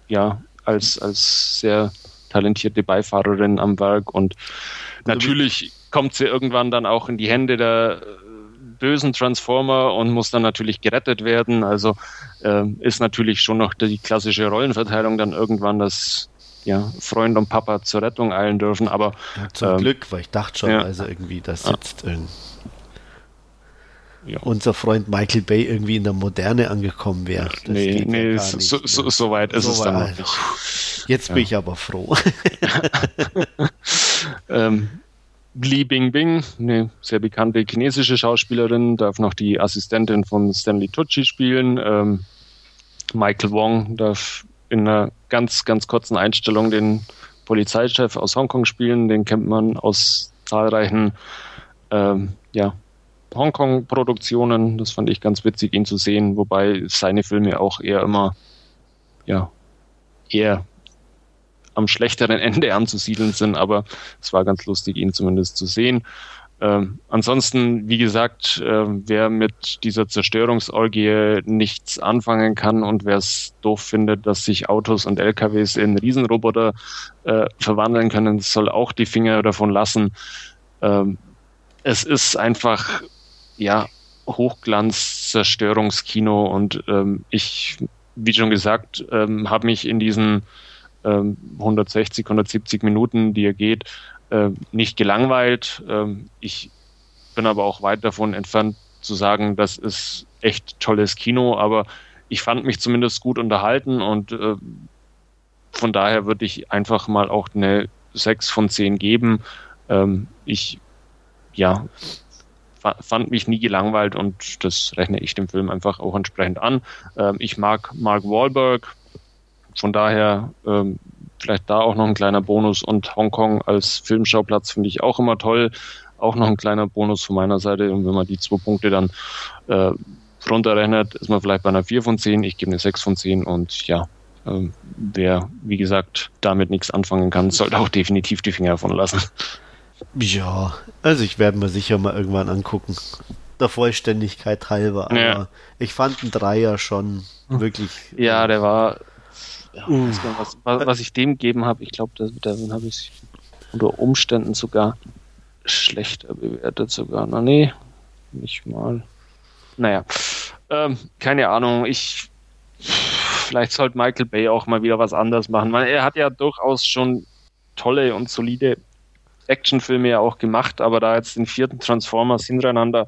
ja, als, als sehr talentierte Beifahrerin am Werk und natürlich kommt sie irgendwann dann auch in die Hände der bösen Transformer und muss dann natürlich gerettet werden. Also äh, ist natürlich schon noch die klassische Rollenverteilung dann irgendwann, dass ja, Freund und Papa zur Rettung eilen dürfen. Aber ja, zum ähm, Glück, weil ich dachte schon, ja. also irgendwie, da sitzt ja. Ja. unser Freund Michael Bay irgendwie in der Moderne angekommen wäre. nee, nee ja so, so, so, so, weit ist es dann noch nicht. Jetzt bin ich aber froh. ähm, Li Bingbing, eine sehr bekannte chinesische Schauspielerin, darf noch die Assistentin von Stanley Tucci spielen. Ähm, Michael Wong darf in einer ganz, ganz kurzen Einstellung den Polizeichef aus Hongkong spielen. Den kennt man aus zahlreichen ähm, ja, Hongkong-Produktionen. Das fand ich ganz witzig, ihn zu sehen, wobei seine Filme auch eher immer ja, eher am schlechteren Ende anzusiedeln sind, aber es war ganz lustig, ihn zumindest zu sehen. Ähm, ansonsten, wie gesagt, äh, wer mit dieser Zerstörungsorgie nichts anfangen kann und wer es doof findet, dass sich Autos und LKWs in Riesenroboter äh, verwandeln können, soll auch die Finger davon lassen. Ähm, es ist einfach, ja, Hochglanz-Zerstörungskino und ähm, ich, wie schon gesagt, ähm, habe mich in diesen 160, ähm, 170 Minuten, die er geht, äh, nicht gelangweilt. Ähm, ich bin aber auch weit davon entfernt zu sagen, das ist echt tolles Kino, aber ich fand mich zumindest gut unterhalten und äh, von daher würde ich einfach mal auch eine 6 von 10 geben. Ähm, ich, ja, fand mich nie gelangweilt und das rechne ich dem Film einfach auch entsprechend an. ich mag Mark Wahlberg, von daher ähm, vielleicht da auch noch ein kleiner Bonus und Hongkong als Filmschauplatz finde ich auch immer toll. Auch noch ein kleiner Bonus von meiner Seite. Und wenn man die zwei Punkte dann äh, runterrechnet, ist man vielleicht bei einer 4 von 10. Ich gebe eine 6 von 10 und ja, äh, wer, wie gesagt, damit nichts anfangen kann, sollte auch definitiv die Finger davon lassen. Ja, also ich werde mir sicher mal irgendwann angucken. Der Vollständigkeit halber. Aber ja. ich fand einen Dreier schon wirklich. Ja, der war ja, uh. was, was, ich dem gegeben habe, ich glaube, dann habe ich unter Umständen sogar schlechter bewertet sogar. Na nee, nicht mal. Naja, ähm, keine Ahnung. Ich vielleicht sollte Michael Bay auch mal wieder was anderes machen, weil er hat ja durchaus schon tolle und solide Actionfilme ja auch gemacht, aber da jetzt den vierten Transformers hintereinander,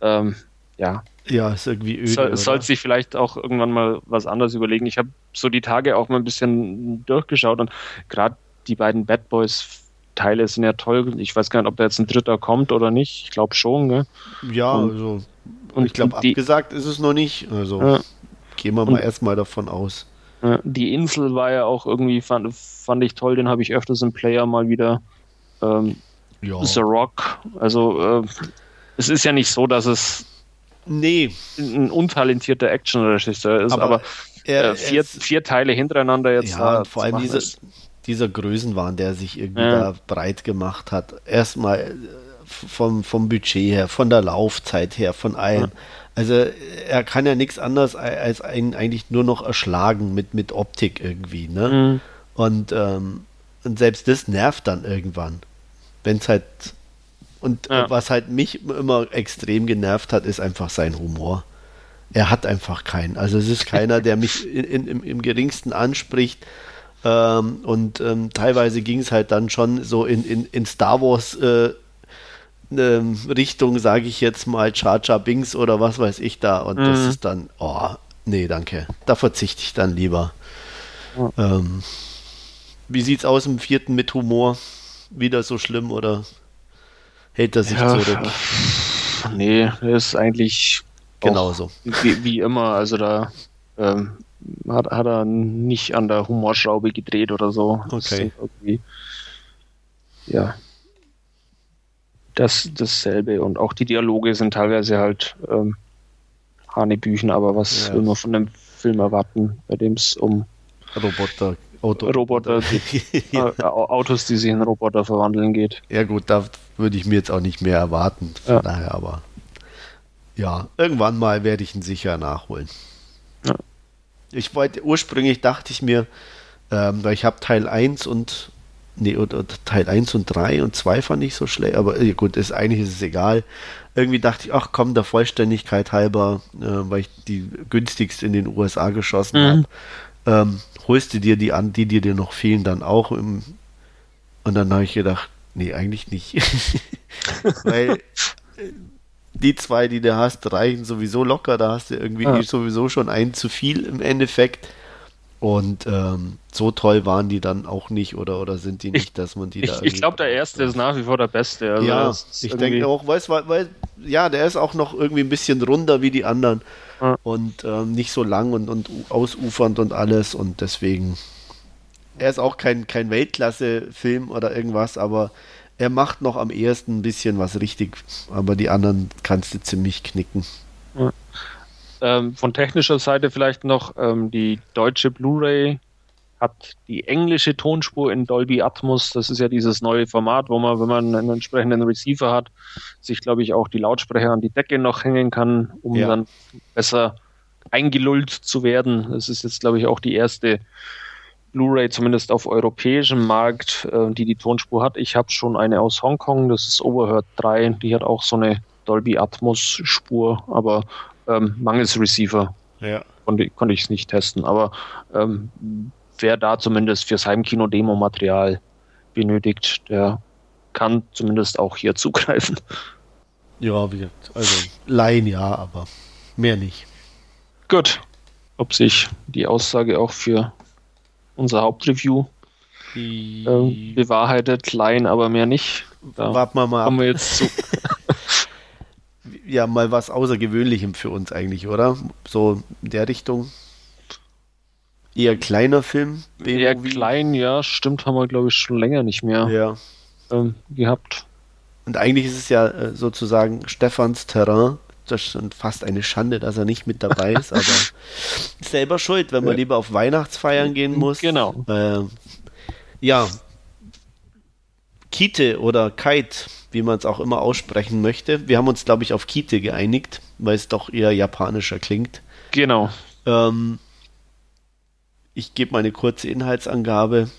ähm, ja, ja, ist irgendwie öde. Soll, sollte sich vielleicht auch irgendwann mal was anderes überlegen. Ich habe so die Tage auch mal ein bisschen durchgeschaut und gerade die beiden Bad Boys Teile sind ja toll. Ich weiß gar nicht, ob da jetzt ein dritter kommt oder nicht. Ich glaube schon, ne? Ja, und, also und ich glaube, abgesagt ist es noch nicht. Also ja. gehen wir mal erstmal davon aus. Die Insel war ja auch irgendwie, fand, fand ich toll, den habe ich öfters im Player mal wieder. Ähm, ja. The Rock. Also äh, es ist ja nicht so, dass es Nee. Ein untalentierter Actionregisseur ist, aber, aber er, äh, vier, vier Teile hintereinander jetzt. Ja, vor allem diese, dieser Größenwahn, der sich irgendwie ja. da breit gemacht hat. Erstmal äh, vom, vom Budget her, von der Laufzeit her, von allem. Ja. Also er kann ja nichts anderes als einen eigentlich nur noch erschlagen mit, mit Optik irgendwie. Ne? Mhm. Und, ähm, und selbst das nervt dann irgendwann. Wenn es halt und ja. was halt mich immer extrem genervt hat, ist einfach sein Humor. Er hat einfach keinen. Also es ist keiner, der mich in, in, im, im, geringsten anspricht. Ähm, und ähm, teilweise ging es halt dann schon so in, in, in Star Wars äh, ähm, Richtung, sage ich jetzt mal, Char Char Bings oder was weiß ich da. Und mhm. das ist dann, oh, nee, danke. Da verzichte ich dann lieber. Ja. Ähm, wie sieht's aus im vierten mit Humor? Wieder so schlimm oder? hält er sich ja, zurück. Nee, er ist eigentlich genauso. Wie, wie, immer, also da ähm, hat, hat er nicht an der Humorschraube gedreht oder so. Okay. ja. Das dasselbe und auch die Dialoge sind teilweise halt ähm, Hanebüchen, aber was ja. will man von einem Film erwarten, bei dem es um Roboter Auto Roboter, die, ja. Äh, Autos, die sich in Roboter verwandeln geht. Ja gut, da würde ich mir jetzt auch nicht mehr erwarten. Von ja. daher aber. Ja, irgendwann mal werde ich ihn sicher nachholen. Ja. Ich wollte, ursprünglich dachte ich mir, Ähm, weil ich habe Teil 1 und nee, oder Teil 1 und 3 und 2 fand ich so schlecht, aber äh, gut, ist, eigentlich ist es egal. Irgendwie dachte ich, ach komm, der Vollständigkeit halber, äh, weil ich die günstigst in den USA geschossen mhm. habe, ähm, holst du dir die an, die, die dir noch fehlen, dann auch im, und dann habe ich gedacht, nee, eigentlich nicht. weil äh, die zwei, die du hast, reichen sowieso locker, da hast du irgendwie ja. sowieso schon ein zu viel im Endeffekt. Und ähm, so toll waren die dann auch nicht oder, oder sind die nicht, dass man die ich, da. Ich glaube, der erste ist nach wie vor der beste. Also ja, ich denke auch, weißt weil, weil, ja, der ist auch noch irgendwie ein bisschen runder wie die anderen ja. und ähm, nicht so lang und, und ausufernd und alles und deswegen. Er ist auch kein, kein Weltklasse-Film oder irgendwas, aber er macht noch am ehesten ein bisschen was richtig, aber die anderen kannst du ziemlich knicken. Ja. Ähm, von technischer Seite vielleicht noch, ähm, die deutsche Blu-ray hat die englische Tonspur in Dolby Atmos. Das ist ja dieses neue Format, wo man, wenn man einen entsprechenden Receiver hat, sich, glaube ich, auch die Lautsprecher an die Decke noch hängen kann, um ja. dann besser eingelullt zu werden. Das ist jetzt, glaube ich, auch die erste Blu-ray, zumindest auf europäischem Markt, äh, die die Tonspur hat. Ich habe schon eine aus Hongkong, das ist Overheard 3, die hat auch so eine Dolby Atmos Spur, aber ähm, mangels Receiver. Ja. Konnte, konnte ich es nicht testen. Aber ähm, wer da zumindest fürs Heimkino-Demo-Material benötigt, der kann zumindest auch hier zugreifen. Ja, wie gesagt, also Laien ja, aber mehr nicht. Gut. Ob sich die Aussage auch für unser Hauptreview äh, bewahrheitet, Laien aber mehr nicht. Da Warten wir mal ab. Kommen wir jetzt zu. ja mal was Außergewöhnlichem für uns eigentlich, oder? So in der Richtung. Eher kleiner Film. Eher klein, ja, stimmt, haben wir glaube ich schon länger nicht mehr ja. ähm, gehabt. Und eigentlich ist es ja äh, sozusagen Stefans Terrain. Das ist schon fast eine Schande, dass er nicht mit dabei ist, aber selber schuld, wenn man lieber auf Weihnachtsfeiern gehen muss. Genau. Äh, ja, Kite oder Kite, wie man es auch immer aussprechen möchte. Wir haben uns, glaube ich, auf Kite geeinigt, weil es doch eher japanischer klingt. Genau. Ähm, ich gebe mal eine kurze Inhaltsangabe.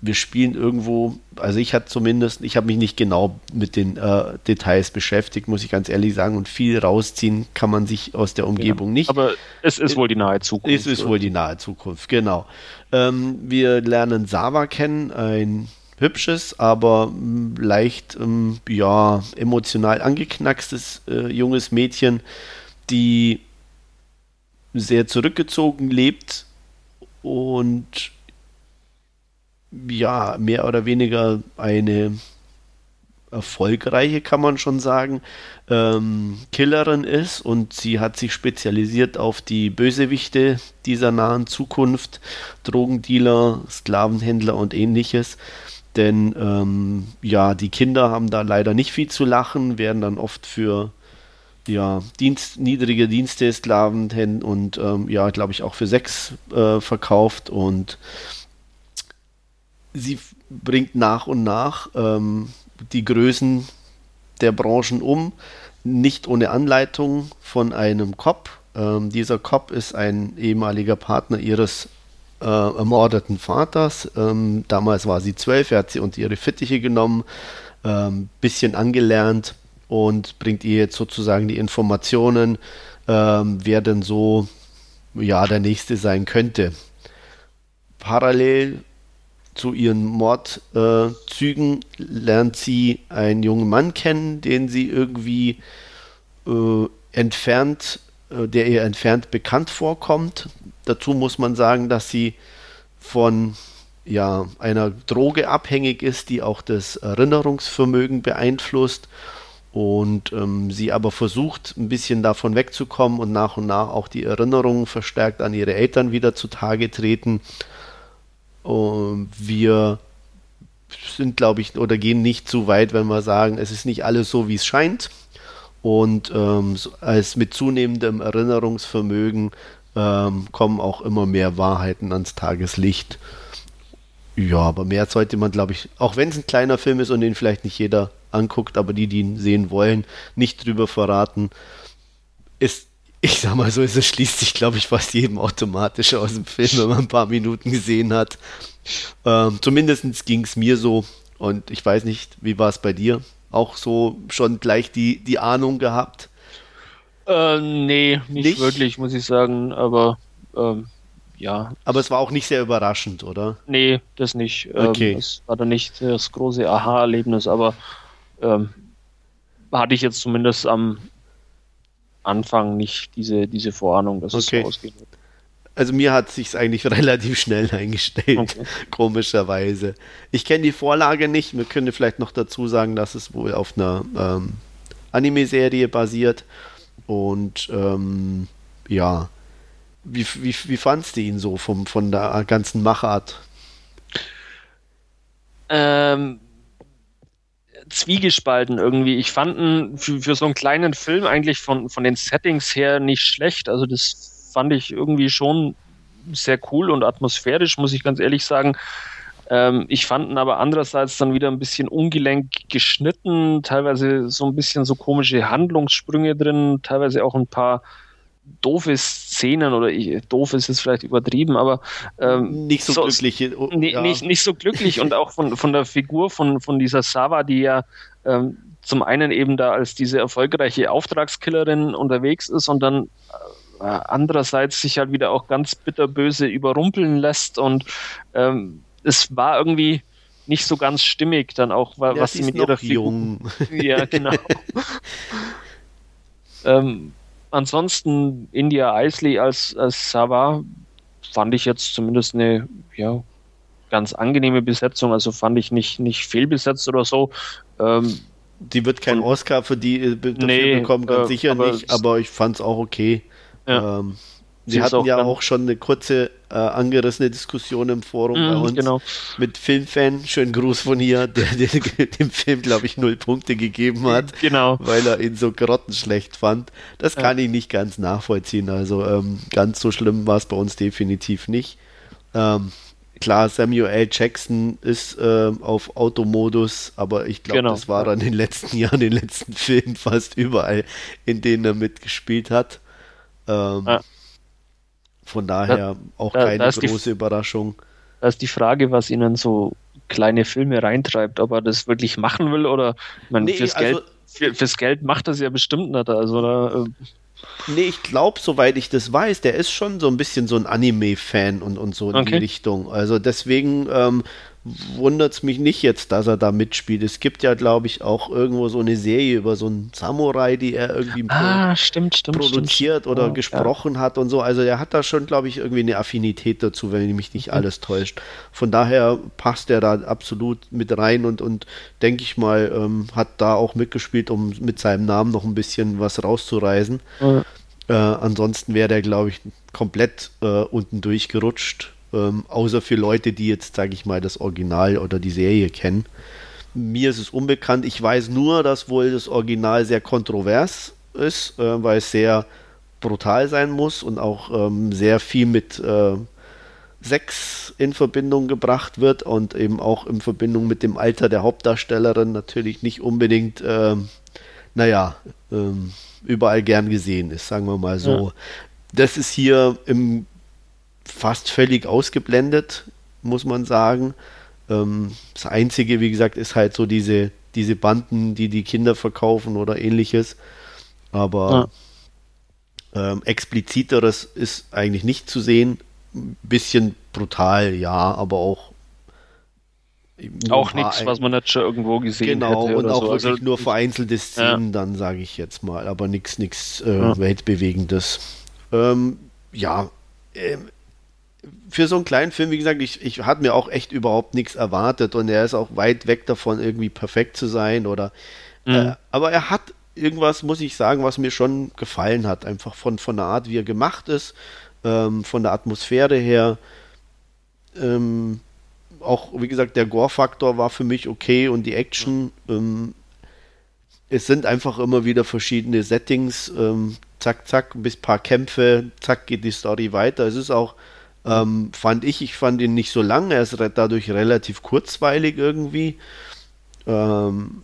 Wir spielen irgendwo, also ich hatte zumindest, ich habe mich nicht genau mit den äh, Details beschäftigt, muss ich ganz ehrlich sagen, und viel rausziehen kann man sich aus der Umgebung ja, nicht. Aber es ist wohl die nahe Zukunft. Es ist wohl die nahe Zukunft, genau. Ähm, wir lernen Sava kennen, ein hübsches, aber hm, leicht ähm, ja, emotional angeknackstes äh, junges Mädchen, die sehr zurückgezogen lebt und ja, mehr oder weniger eine erfolgreiche, kann man schon sagen, ähm, Killerin ist und sie hat sich spezialisiert auf die Bösewichte dieser nahen Zukunft, Drogendealer, Sklavenhändler und ähnliches. Denn ähm, ja, die Kinder haben da leider nicht viel zu lachen, werden dann oft für ja, Dienst, niedrige Dienste, Sklaven und ähm, ja, glaube ich auch für Sex äh, verkauft und sie bringt nach und nach ähm, die Größen der Branchen um, nicht ohne Anleitung von einem Cop. Ähm, dieser Cop ist ein ehemaliger Partner ihres äh, ermordeten Vaters. Ähm, damals war sie zwölf, er hat sie unter ihre Fittiche genommen, ähm, bisschen angelernt und bringt ihr jetzt sozusagen die Informationen, ähm, wer denn so ja der nächste sein könnte. Parallel zu ihren Mordzügen äh, lernt sie einen jungen Mann kennen, den sie irgendwie äh, entfernt, äh, der ihr entfernt bekannt vorkommt. Dazu muss man sagen, dass sie von ja, einer Droge abhängig ist, die auch das Erinnerungsvermögen beeinflusst und ähm, sie aber versucht, ein bisschen davon wegzukommen und nach und nach auch die Erinnerungen verstärkt an ihre Eltern wieder zutage treten. Wir sind, glaube ich, oder gehen nicht zu weit, wenn wir sagen, es ist nicht alles so, wie es scheint. Und ähm, als mit zunehmendem Erinnerungsvermögen ähm, kommen auch immer mehr Wahrheiten ans Tageslicht. Ja, aber mehr sollte man, glaube ich, auch wenn es ein kleiner Film ist und den vielleicht nicht jeder anguckt, aber die, die ihn sehen wollen, nicht drüber verraten. Ist ich sag mal so, es schließt sich, glaube ich, fast jedem automatisch aus dem Film, wenn man ein paar Minuten gesehen hat. Ähm, Zumindest ging es mir so. Und ich weiß nicht, wie war es bei dir? Auch so schon gleich die, die Ahnung gehabt? Äh, nee, nicht, nicht, wirklich, muss ich sagen. Aber ähm, ja. Aber es war auch nicht sehr überraschend, oder? Nee, das nicht. Ähm, okay. Es war dann nicht das große Aha-Erlebnis, aber ähm, hatte ich jetzt zumindest am Anfang nicht diese, diese Vorahnung, dass okay. es so ausgehen wird. Also mir hat sich eigentlich relativ schnell eingestellt, okay. komischerweise. Ich kenne die Vorlage nicht. Wir können vielleicht noch dazu sagen, dass es wohl auf einer ähm, Anime-Serie basiert. Und ähm, ja, wie, wie, wie fandst du ihn so vom, von der ganzen Machart? Ähm, zwiegespalten irgendwie. Ich fand ihn für, für so einen kleinen Film eigentlich von, von den Settings her nicht schlecht. Also das fand ich irgendwie schon sehr cool und atmosphärisch, muss ich ganz ehrlich sagen. Ähm, ich fand ihn aber andererseits dann wieder ein bisschen ungelenk geschnitten, teilweise so ein bisschen so komische Handlungssprünge drin, teilweise auch ein paar doofe Szenen oder ich, doof ist es vielleicht übertrieben, aber ähm, nicht so, so glücklich. Oh, ja. nicht, nicht so glücklich und auch von, von der Figur von, von dieser Sava, die ja ähm, zum einen eben da als diese erfolgreiche Auftragskillerin unterwegs ist und dann äh, andererseits sich halt wieder auch ganz bitterböse überrumpeln lässt und ähm, es war irgendwie nicht so ganz stimmig dann auch, was ja, sie mit ihrer Figur. Ja, genau. ähm, ansonsten India Isley als, als Sava fand ich jetzt zumindest eine ja, ganz angenehme Besetzung. Also fand ich nicht, nicht fehlbesetzt oder so. Ähm, die wird keinen Oscar für die äh, dafür nee, bekommen, ganz äh, sicher nicht, aber ich fand es auch okay. Ja. Ähm, Sie hatten ja auch schon eine kurze äh, angerissene Diskussion im Forum mm, bei uns genau. mit Filmfan. Schönen Gruß von hier, der, der dem Film, glaube ich, null Punkte gegeben hat, genau. weil er ihn so grottenschlecht fand. Das ja. kann ich nicht ganz nachvollziehen. Also ähm, ganz so schlimm war es bei uns definitiv nicht. Ähm, klar, Samuel L. Jackson ist äh, auf Automodus, aber ich glaube, genau. das war dann in den letzten Jahren, in den letzten Filmen fast überall, in denen er mitgespielt hat. Ähm, ja. Von daher da, auch da, keine da große die, Überraschung. Da ist die Frage, was ihnen so kleine Filme reintreibt, ob er das wirklich machen will oder man nee, fürs, also, Geld, für, fürs Geld macht das ja bestimmt nicht. Also da, äh, Nee, ich glaube, soweit ich das weiß, der ist schon so ein bisschen so ein Anime-Fan und, und so in okay. die Richtung. Also deswegen ähm, wundert es mich nicht jetzt, dass er da mitspielt. Es gibt ja, glaube ich, auch irgendwo so eine Serie über so einen Samurai, die er irgendwie ah, stimmt, stimmt, produziert stimmt. oder oh, gesprochen ja. hat und so. Also er hat da schon, glaube ich, irgendwie eine Affinität dazu, wenn mich nicht mhm. alles täuscht. Von daher passt er da absolut mit rein und, und denke ich mal, ähm, hat da auch mitgespielt, um mit seinem Namen noch ein bisschen was rauszureisen. Mhm. Äh, ansonsten wäre der, glaube ich, komplett äh, unten durchgerutscht ähm, außer für Leute, die jetzt, sage ich mal, das Original oder die Serie kennen. Mir ist es unbekannt. Ich weiß nur, dass wohl das Original sehr kontrovers ist, äh, weil es sehr brutal sein muss und auch ähm, sehr viel mit äh, Sex in Verbindung gebracht wird und eben auch in Verbindung mit dem Alter der Hauptdarstellerin natürlich nicht unbedingt, äh, naja, ähm, überall gern gesehen ist, sagen wir mal so. Ja. Das ist hier im fast völlig ausgeblendet, muss man sagen. Ähm, das Einzige, wie gesagt, ist halt so diese, diese Banden, die die Kinder verkaufen oder ähnliches. Aber ja. ähm, expliziteres ist eigentlich nicht zu sehen. Ein bisschen brutal, ja, aber auch auch nichts, was man nicht schon irgendwo gesehen genau, hätte. Genau, und auch so. wirklich also, nur vereinzelte Szenen, ja. dann sage ich jetzt mal, aber nichts nichts äh, ja. Weltbewegendes. Ähm, ja, äh, für so einen kleinen Film, wie gesagt, ich, ich hatte mir auch echt überhaupt nichts erwartet und er ist auch weit weg davon, irgendwie perfekt zu sein oder. Mhm. Äh, aber er hat irgendwas, muss ich sagen, was mir schon gefallen hat. Einfach von, von der Art, wie er gemacht ist, ähm, von der Atmosphäre her. Ähm, auch, wie gesagt, der Gore-Faktor war für mich okay und die Action. Ähm, es sind einfach immer wieder verschiedene Settings. Ähm, zack, zack, bis paar Kämpfe, zack, geht die Story weiter. Es ist auch ähm, fand ich, ich fand ihn nicht so lang, er ist dadurch relativ kurzweilig irgendwie. Ähm,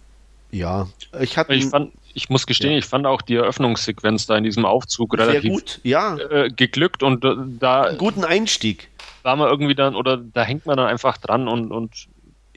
ja, ich hatte. Ich fand, ich muss gestehen, ja. ich fand auch die Eröffnungssequenz da in diesem Aufzug relativ Sehr gut, ja. Äh, geglückt und äh, da. Einen guten Einstieg. War man irgendwie dann, oder da hängt man dann einfach dran und, und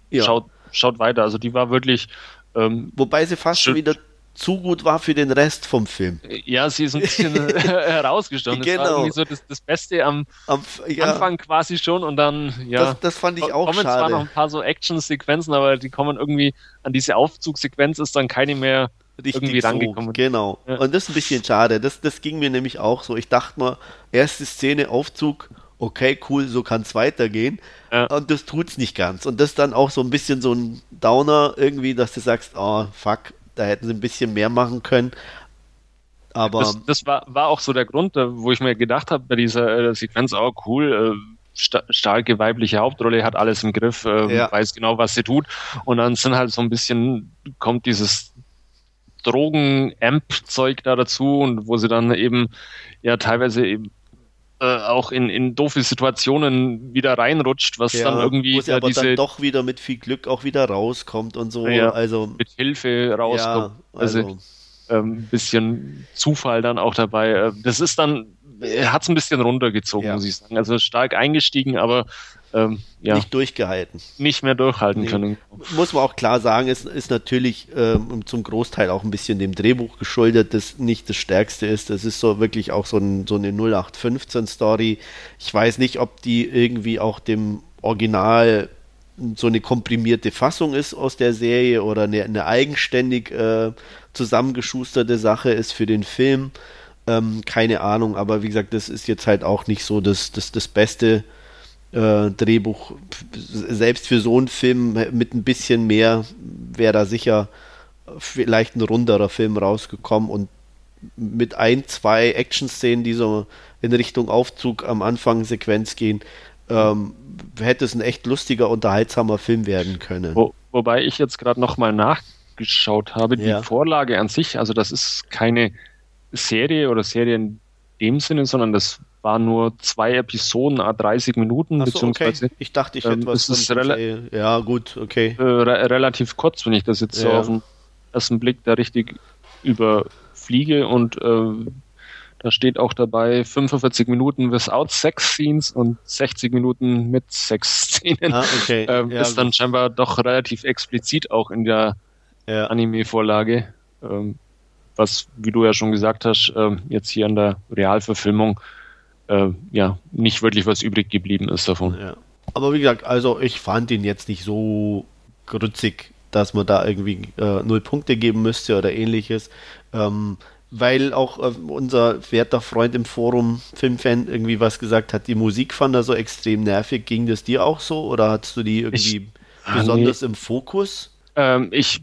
ja. schaut, schaut weiter. Also die war wirklich. Ähm, Wobei sie fast schon wieder zu gut war für den Rest vom Film. Ja, sie ist ein bisschen herausgestochen. Das genau. war irgendwie so das, das Beste am, am ja. Anfang quasi schon und dann, ja. Das, das fand ich auch kommen schade. zwar noch ein paar so Action-Sequenzen, aber die kommen irgendwie, an diese Aufzugsequenz ist dann keine mehr Richtig irgendwie rangekommen. So, genau. Ja. Und das ist ein bisschen schade. Das, das ging mir nämlich auch so. Ich dachte mal, erste Szene, Aufzug, okay, cool, so kann es weitergehen. Ja. Und das tut es nicht ganz. Und das ist dann auch so ein bisschen so ein Downer irgendwie, dass du sagst, oh, fuck, da hätten sie ein bisschen mehr machen können. Aber das, das war, war auch so der Grund, wo ich mir gedacht habe bei dieser äh, Sequenz, oh cool, äh, starke weibliche Hauptrolle, hat alles im Griff, äh, ja. weiß genau, was sie tut. Und dann sind halt so ein bisschen, kommt dieses Drogen-Amp-Zeug da dazu und wo sie dann eben ja teilweise eben äh, auch in, in doofe Situationen wieder reinrutscht, was ja, dann irgendwie wo sie aber diese, dann doch wieder mit viel Glück auch wieder rauskommt und so. Ja, also mit Hilfe rauskommt. Ja, also, also ein ähm, bisschen Zufall dann auch dabei. Äh, das ist dann, hat es ein bisschen runtergezogen, ja. muss ich sagen. Also stark eingestiegen, aber ähm, ja, nicht durchgehalten. Nicht mehr durchhalten nee. können. Muss man auch klar sagen, es ist natürlich ähm, zum Großteil auch ein bisschen dem Drehbuch geschuldet, das nicht das Stärkste ist. Das ist so wirklich auch so, ein, so eine 0815-Story. Ich weiß nicht, ob die irgendwie auch dem Original so eine komprimierte Fassung ist aus der Serie oder eine, eine eigenständig äh, zusammengeschusterte Sache ist für den Film. Ähm, keine Ahnung, aber wie gesagt, das ist jetzt halt auch nicht so das, das, das Beste äh, Drehbuch. Selbst für so einen Film mit ein bisschen mehr wäre da sicher vielleicht ein runderer Film rausgekommen und mit ein, zwei Action-Szenen, die so in Richtung Aufzug am Anfang Sequenz gehen, ähm, hätte es ein echt lustiger, unterhaltsamer Film werden können. Wo, wobei ich jetzt gerade nochmal nachgeschaut habe, die ja. Vorlage an sich, also das ist keine Serie oder Serie in dem Sinne, sondern das waren nur zwei Episoden, 30 Minuten, so, beziehungsweise. Okay. Ich dachte, ich hätte ähm, was. Ist rela ja, gut, okay. Äh, re relativ kurz, wenn ich das jetzt ja. so auf den ersten Blick da richtig überfliege und äh, da steht auch dabei 45 Minuten without Sex Scenes und 60 Minuten mit Sex Szenen. Ah, okay. ähm, ja, ist gut. dann scheinbar doch relativ explizit auch in der ja. Anime-Vorlage. Ähm, was, wie du ja schon gesagt hast, äh, jetzt hier an der Realverfilmung äh, ja nicht wirklich was übrig geblieben ist davon. Ja. Aber wie gesagt, also ich fand ihn jetzt nicht so grützig, dass man da irgendwie äh, null Punkte geben müsste oder ähnliches. Ähm, weil auch äh, unser werter Freund im Forum, Filmfan, irgendwie was gesagt hat, die Musik fand er so extrem nervig. Ging das dir auch so oder hattest du die irgendwie ich, besonders nee. im Fokus? Ähm, ich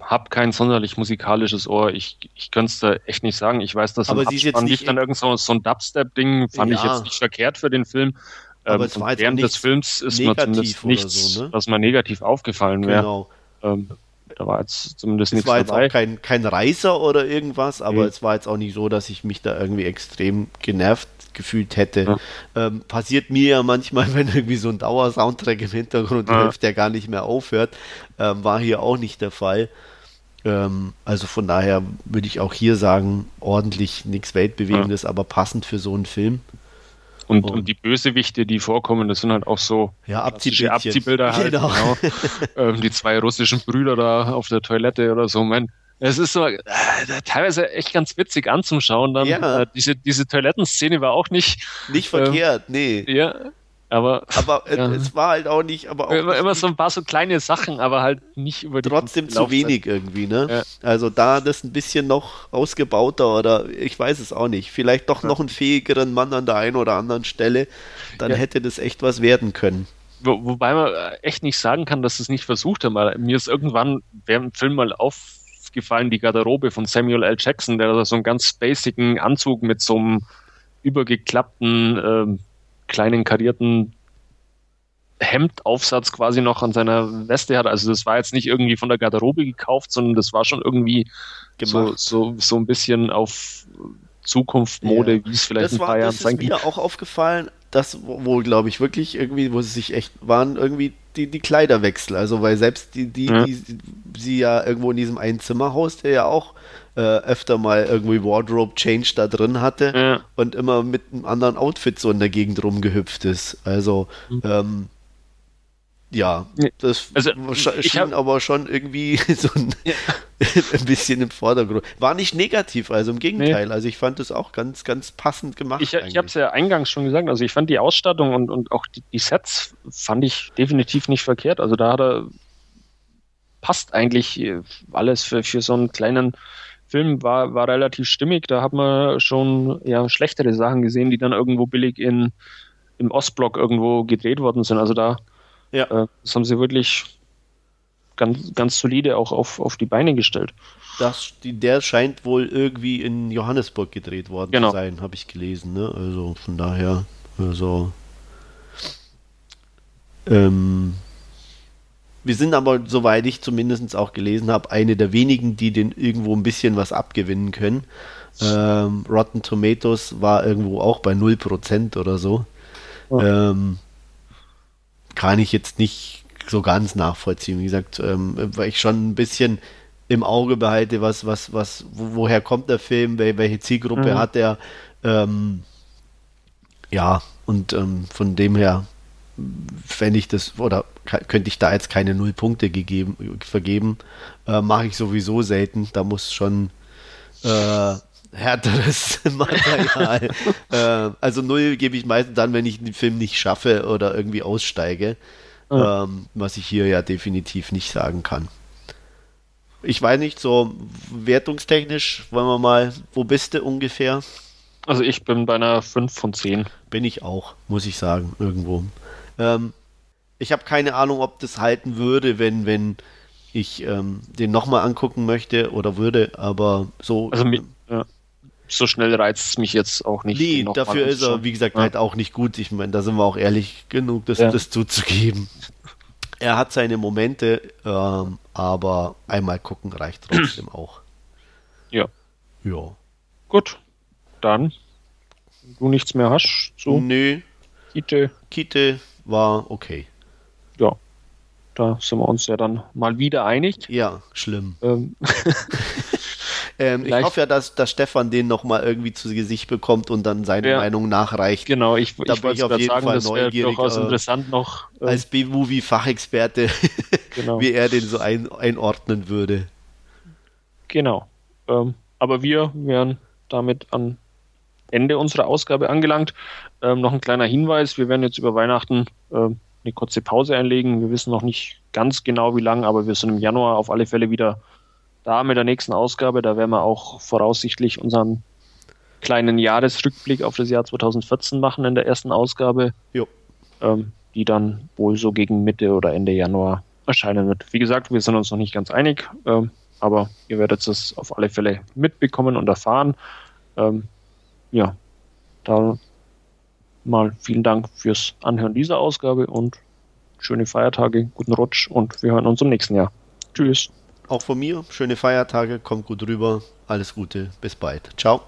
habe kein sonderlich musikalisches Ohr. Ich, ich könnte es da echt nicht sagen. Ich weiß, dass aber sie jetzt lief dann irgend so, so ein Dubstep-Ding, fand ja. ich jetzt nicht verkehrt für den Film. Aber ähm, es war jetzt während des Films ist mir zumindest nichts, so, ne? was mir negativ aufgefallen wäre. Genau. Ähm, da war jetzt zumindest es nichts war jetzt dabei. auch kein, kein Reißer oder irgendwas, aber mhm. es war jetzt auch nicht so, dass ich mich da irgendwie extrem genervt gefühlt hätte. Ja. Ähm, passiert mir ja manchmal, wenn irgendwie so ein Dauersoundtrack im Hintergrund ja. läuft, der gar nicht mehr aufhört. Ähm, war hier auch nicht der Fall. Ähm, also von daher würde ich auch hier sagen, ordentlich nichts Weltbewegendes, ja. aber passend für so einen Film. Und, und, und, die Bösewichte, die vorkommen, das sind halt auch so ja, Abziehbilder halt. Genau. genau. ähm, die zwei russischen Brüder da auf der Toilette oder so. Mein, es ist so äh, teilweise echt ganz witzig anzuschauen. Dann ja. äh, diese, diese Toilettenszene war auch nicht nicht verkehrt, ähm, nee. Ja, aber, aber ja. es war halt auch nicht, aber auch immer, immer so ein paar so kleine Sachen, aber halt nicht über die Trotzdem zu wenig irgendwie, ne? Ja. Also da das ein bisschen noch ausgebauter oder ich weiß es auch nicht. Vielleicht doch ja. noch einen fähigeren Mann an der einen oder anderen Stelle, dann hätte das echt was werden können. Wo, wobei man echt nicht sagen kann, dass es nicht versucht haben, mir ist irgendwann während dem Film mal aufgefallen, die Garderobe von Samuel L. Jackson, der da so einen ganz basicen Anzug mit so einem übergeklappten ähm, kleinen karierten Hemdaufsatz quasi noch an seiner Weste hat. Also das war jetzt nicht irgendwie von der Garderobe gekauft, sondern das war schon irgendwie so, so, so ein bisschen auf Zukunft Mode, ja. wie es vielleicht das ein paar Jahren sein kann. Das ist mir auch aufgefallen, das wohl, glaube ich, wirklich irgendwie, wo sie sich echt waren, irgendwie die, die Kleiderwechsel. Also, weil selbst die, die, Ja. die sie ja irgendwo in diesem einen Zimmerhaus, der ja auch äh, öfter mal irgendwie Wardrobe Change da drin hatte Ja. und immer mit einem anderen Outfit so in der Gegend rumgehüpft ist. Also, ähm, ja, Nee, das also, schien hab- aber schon irgendwie so ein, ein bisschen im Vordergrund. War nicht negativ, also im Gegenteil. Also ich fand es auch ganz, ganz passend gemacht. Ich, ich habe es ja eingangs schon gesagt, also ich fand die Ausstattung und, und auch die, die Sets fand ich definitiv nicht verkehrt. Also da hat er passt eigentlich äh, alles für, für so einen kleinen Film, war, war relativ stimmig. Da hat man schon ja, schlechtere Sachen gesehen, die dann irgendwo billig in, im Ostblock irgendwo gedreht worden sind. Also da Ja. äh, das haben sie wirklich ganz, ganz solide auch auf, auf die Beine gestellt. Das, die, der scheint wohl irgendwie in Johannesburg gedreht worden Genau. zu sein, habe ich gelesen. Ne? Also von daher, also ähm, wir sind aber, soweit ich zumindest auch gelesen habe, eine der wenigen, die den irgendwo ein bisschen was abgewinnen können. Ähm, Rotten Tomatoes war irgendwo auch bei 0% oder so. Ähm, kann ich jetzt nicht so ganz nachvollziehen. Wie gesagt, ähm, weil ich schon ein bisschen im Auge behalte, was, was, was, wo, woher kommt der Film, wel, welche Zielgruppe Mhm. hat er. Ähm, ja, und ähm, von dem her wenn ich das, oder könnte ich da jetzt keine null Punkte gegeben, vergeben, äh, mache ich sowieso selten. Da muss schon äh, härteres Material. äh, also null gebe ich meistens dann, wenn ich den Film nicht schaffe oder irgendwie aussteige, Ja. ähm, was ich hier ja definitiv nicht sagen kann. Ich weiß nicht, so wertungstechnisch, wollen wir mal, wo bist du ungefähr? Also ich bin bei einer 5 von 10. Bin ich auch, muss ich sagen, irgendwo. Ähm, ich habe keine Ahnung, ob das halten würde, wenn, wenn ich ähm, den nochmal angucken möchte oder würde, aber so. Also mi- ja, so schnell reizt es mich jetzt auch nicht. nee, dafür ist er, wie gesagt, Ja. halt auch nicht gut. Ich meine, da sind wir auch ehrlich genug, das, Ja. das zuzugeben. Er hat seine Momente, ähm, aber einmal gucken reicht trotzdem auch. Ja. Ja. Gut, dann wenn du nichts mehr hast. So, Nö, Kite, Kite war okay. ja, da sind wir uns ja dann mal wieder einig. Ja, schlimm. Ähm, Ähm, ich hoffe ja, dass, dass Stefan den nochmal irgendwie zu Gesicht bekommt und dann seine Ja. Meinung nachreicht. genau, ich, Da ich bin ich wollte auf jeden sagen, Fall neugierig, durchaus äh, interessant noch. ähm, Als B-Movie-Fachexperte, genau. wie er den so ein, einordnen würde. Genau. Ähm, aber wir wären damit am Ende unserer Ausgabe angelangt. Ähm, noch ein kleiner Hinweis: Wir werden jetzt über Weihnachten ähm, eine kurze Pause einlegen. Wir wissen noch nicht ganz genau, wie lang, aber wir sind im Januar auf alle Fälle wieder da mit der nächsten Ausgabe. Da werden wir auch voraussichtlich unseren kleinen Jahresrückblick auf das Jahr 2014 machen in der ersten Ausgabe, ähm, die dann wohl so gegen Mitte oder Ende Januar erscheinen wird. Wie gesagt, wir sind uns noch nicht ganz einig, ähm, aber ihr werdet es auf alle Fälle mitbekommen und erfahren. Ähm, ja, da mal vielen Dank fürs Anhören dieser Ausgabe und schöne Feiertage, guten Rutsch und wir hören uns im nächsten Jahr. Tschüss. Auch von mir, schöne Feiertage, kommt gut rüber, alles Gute, bis bald. Ciao.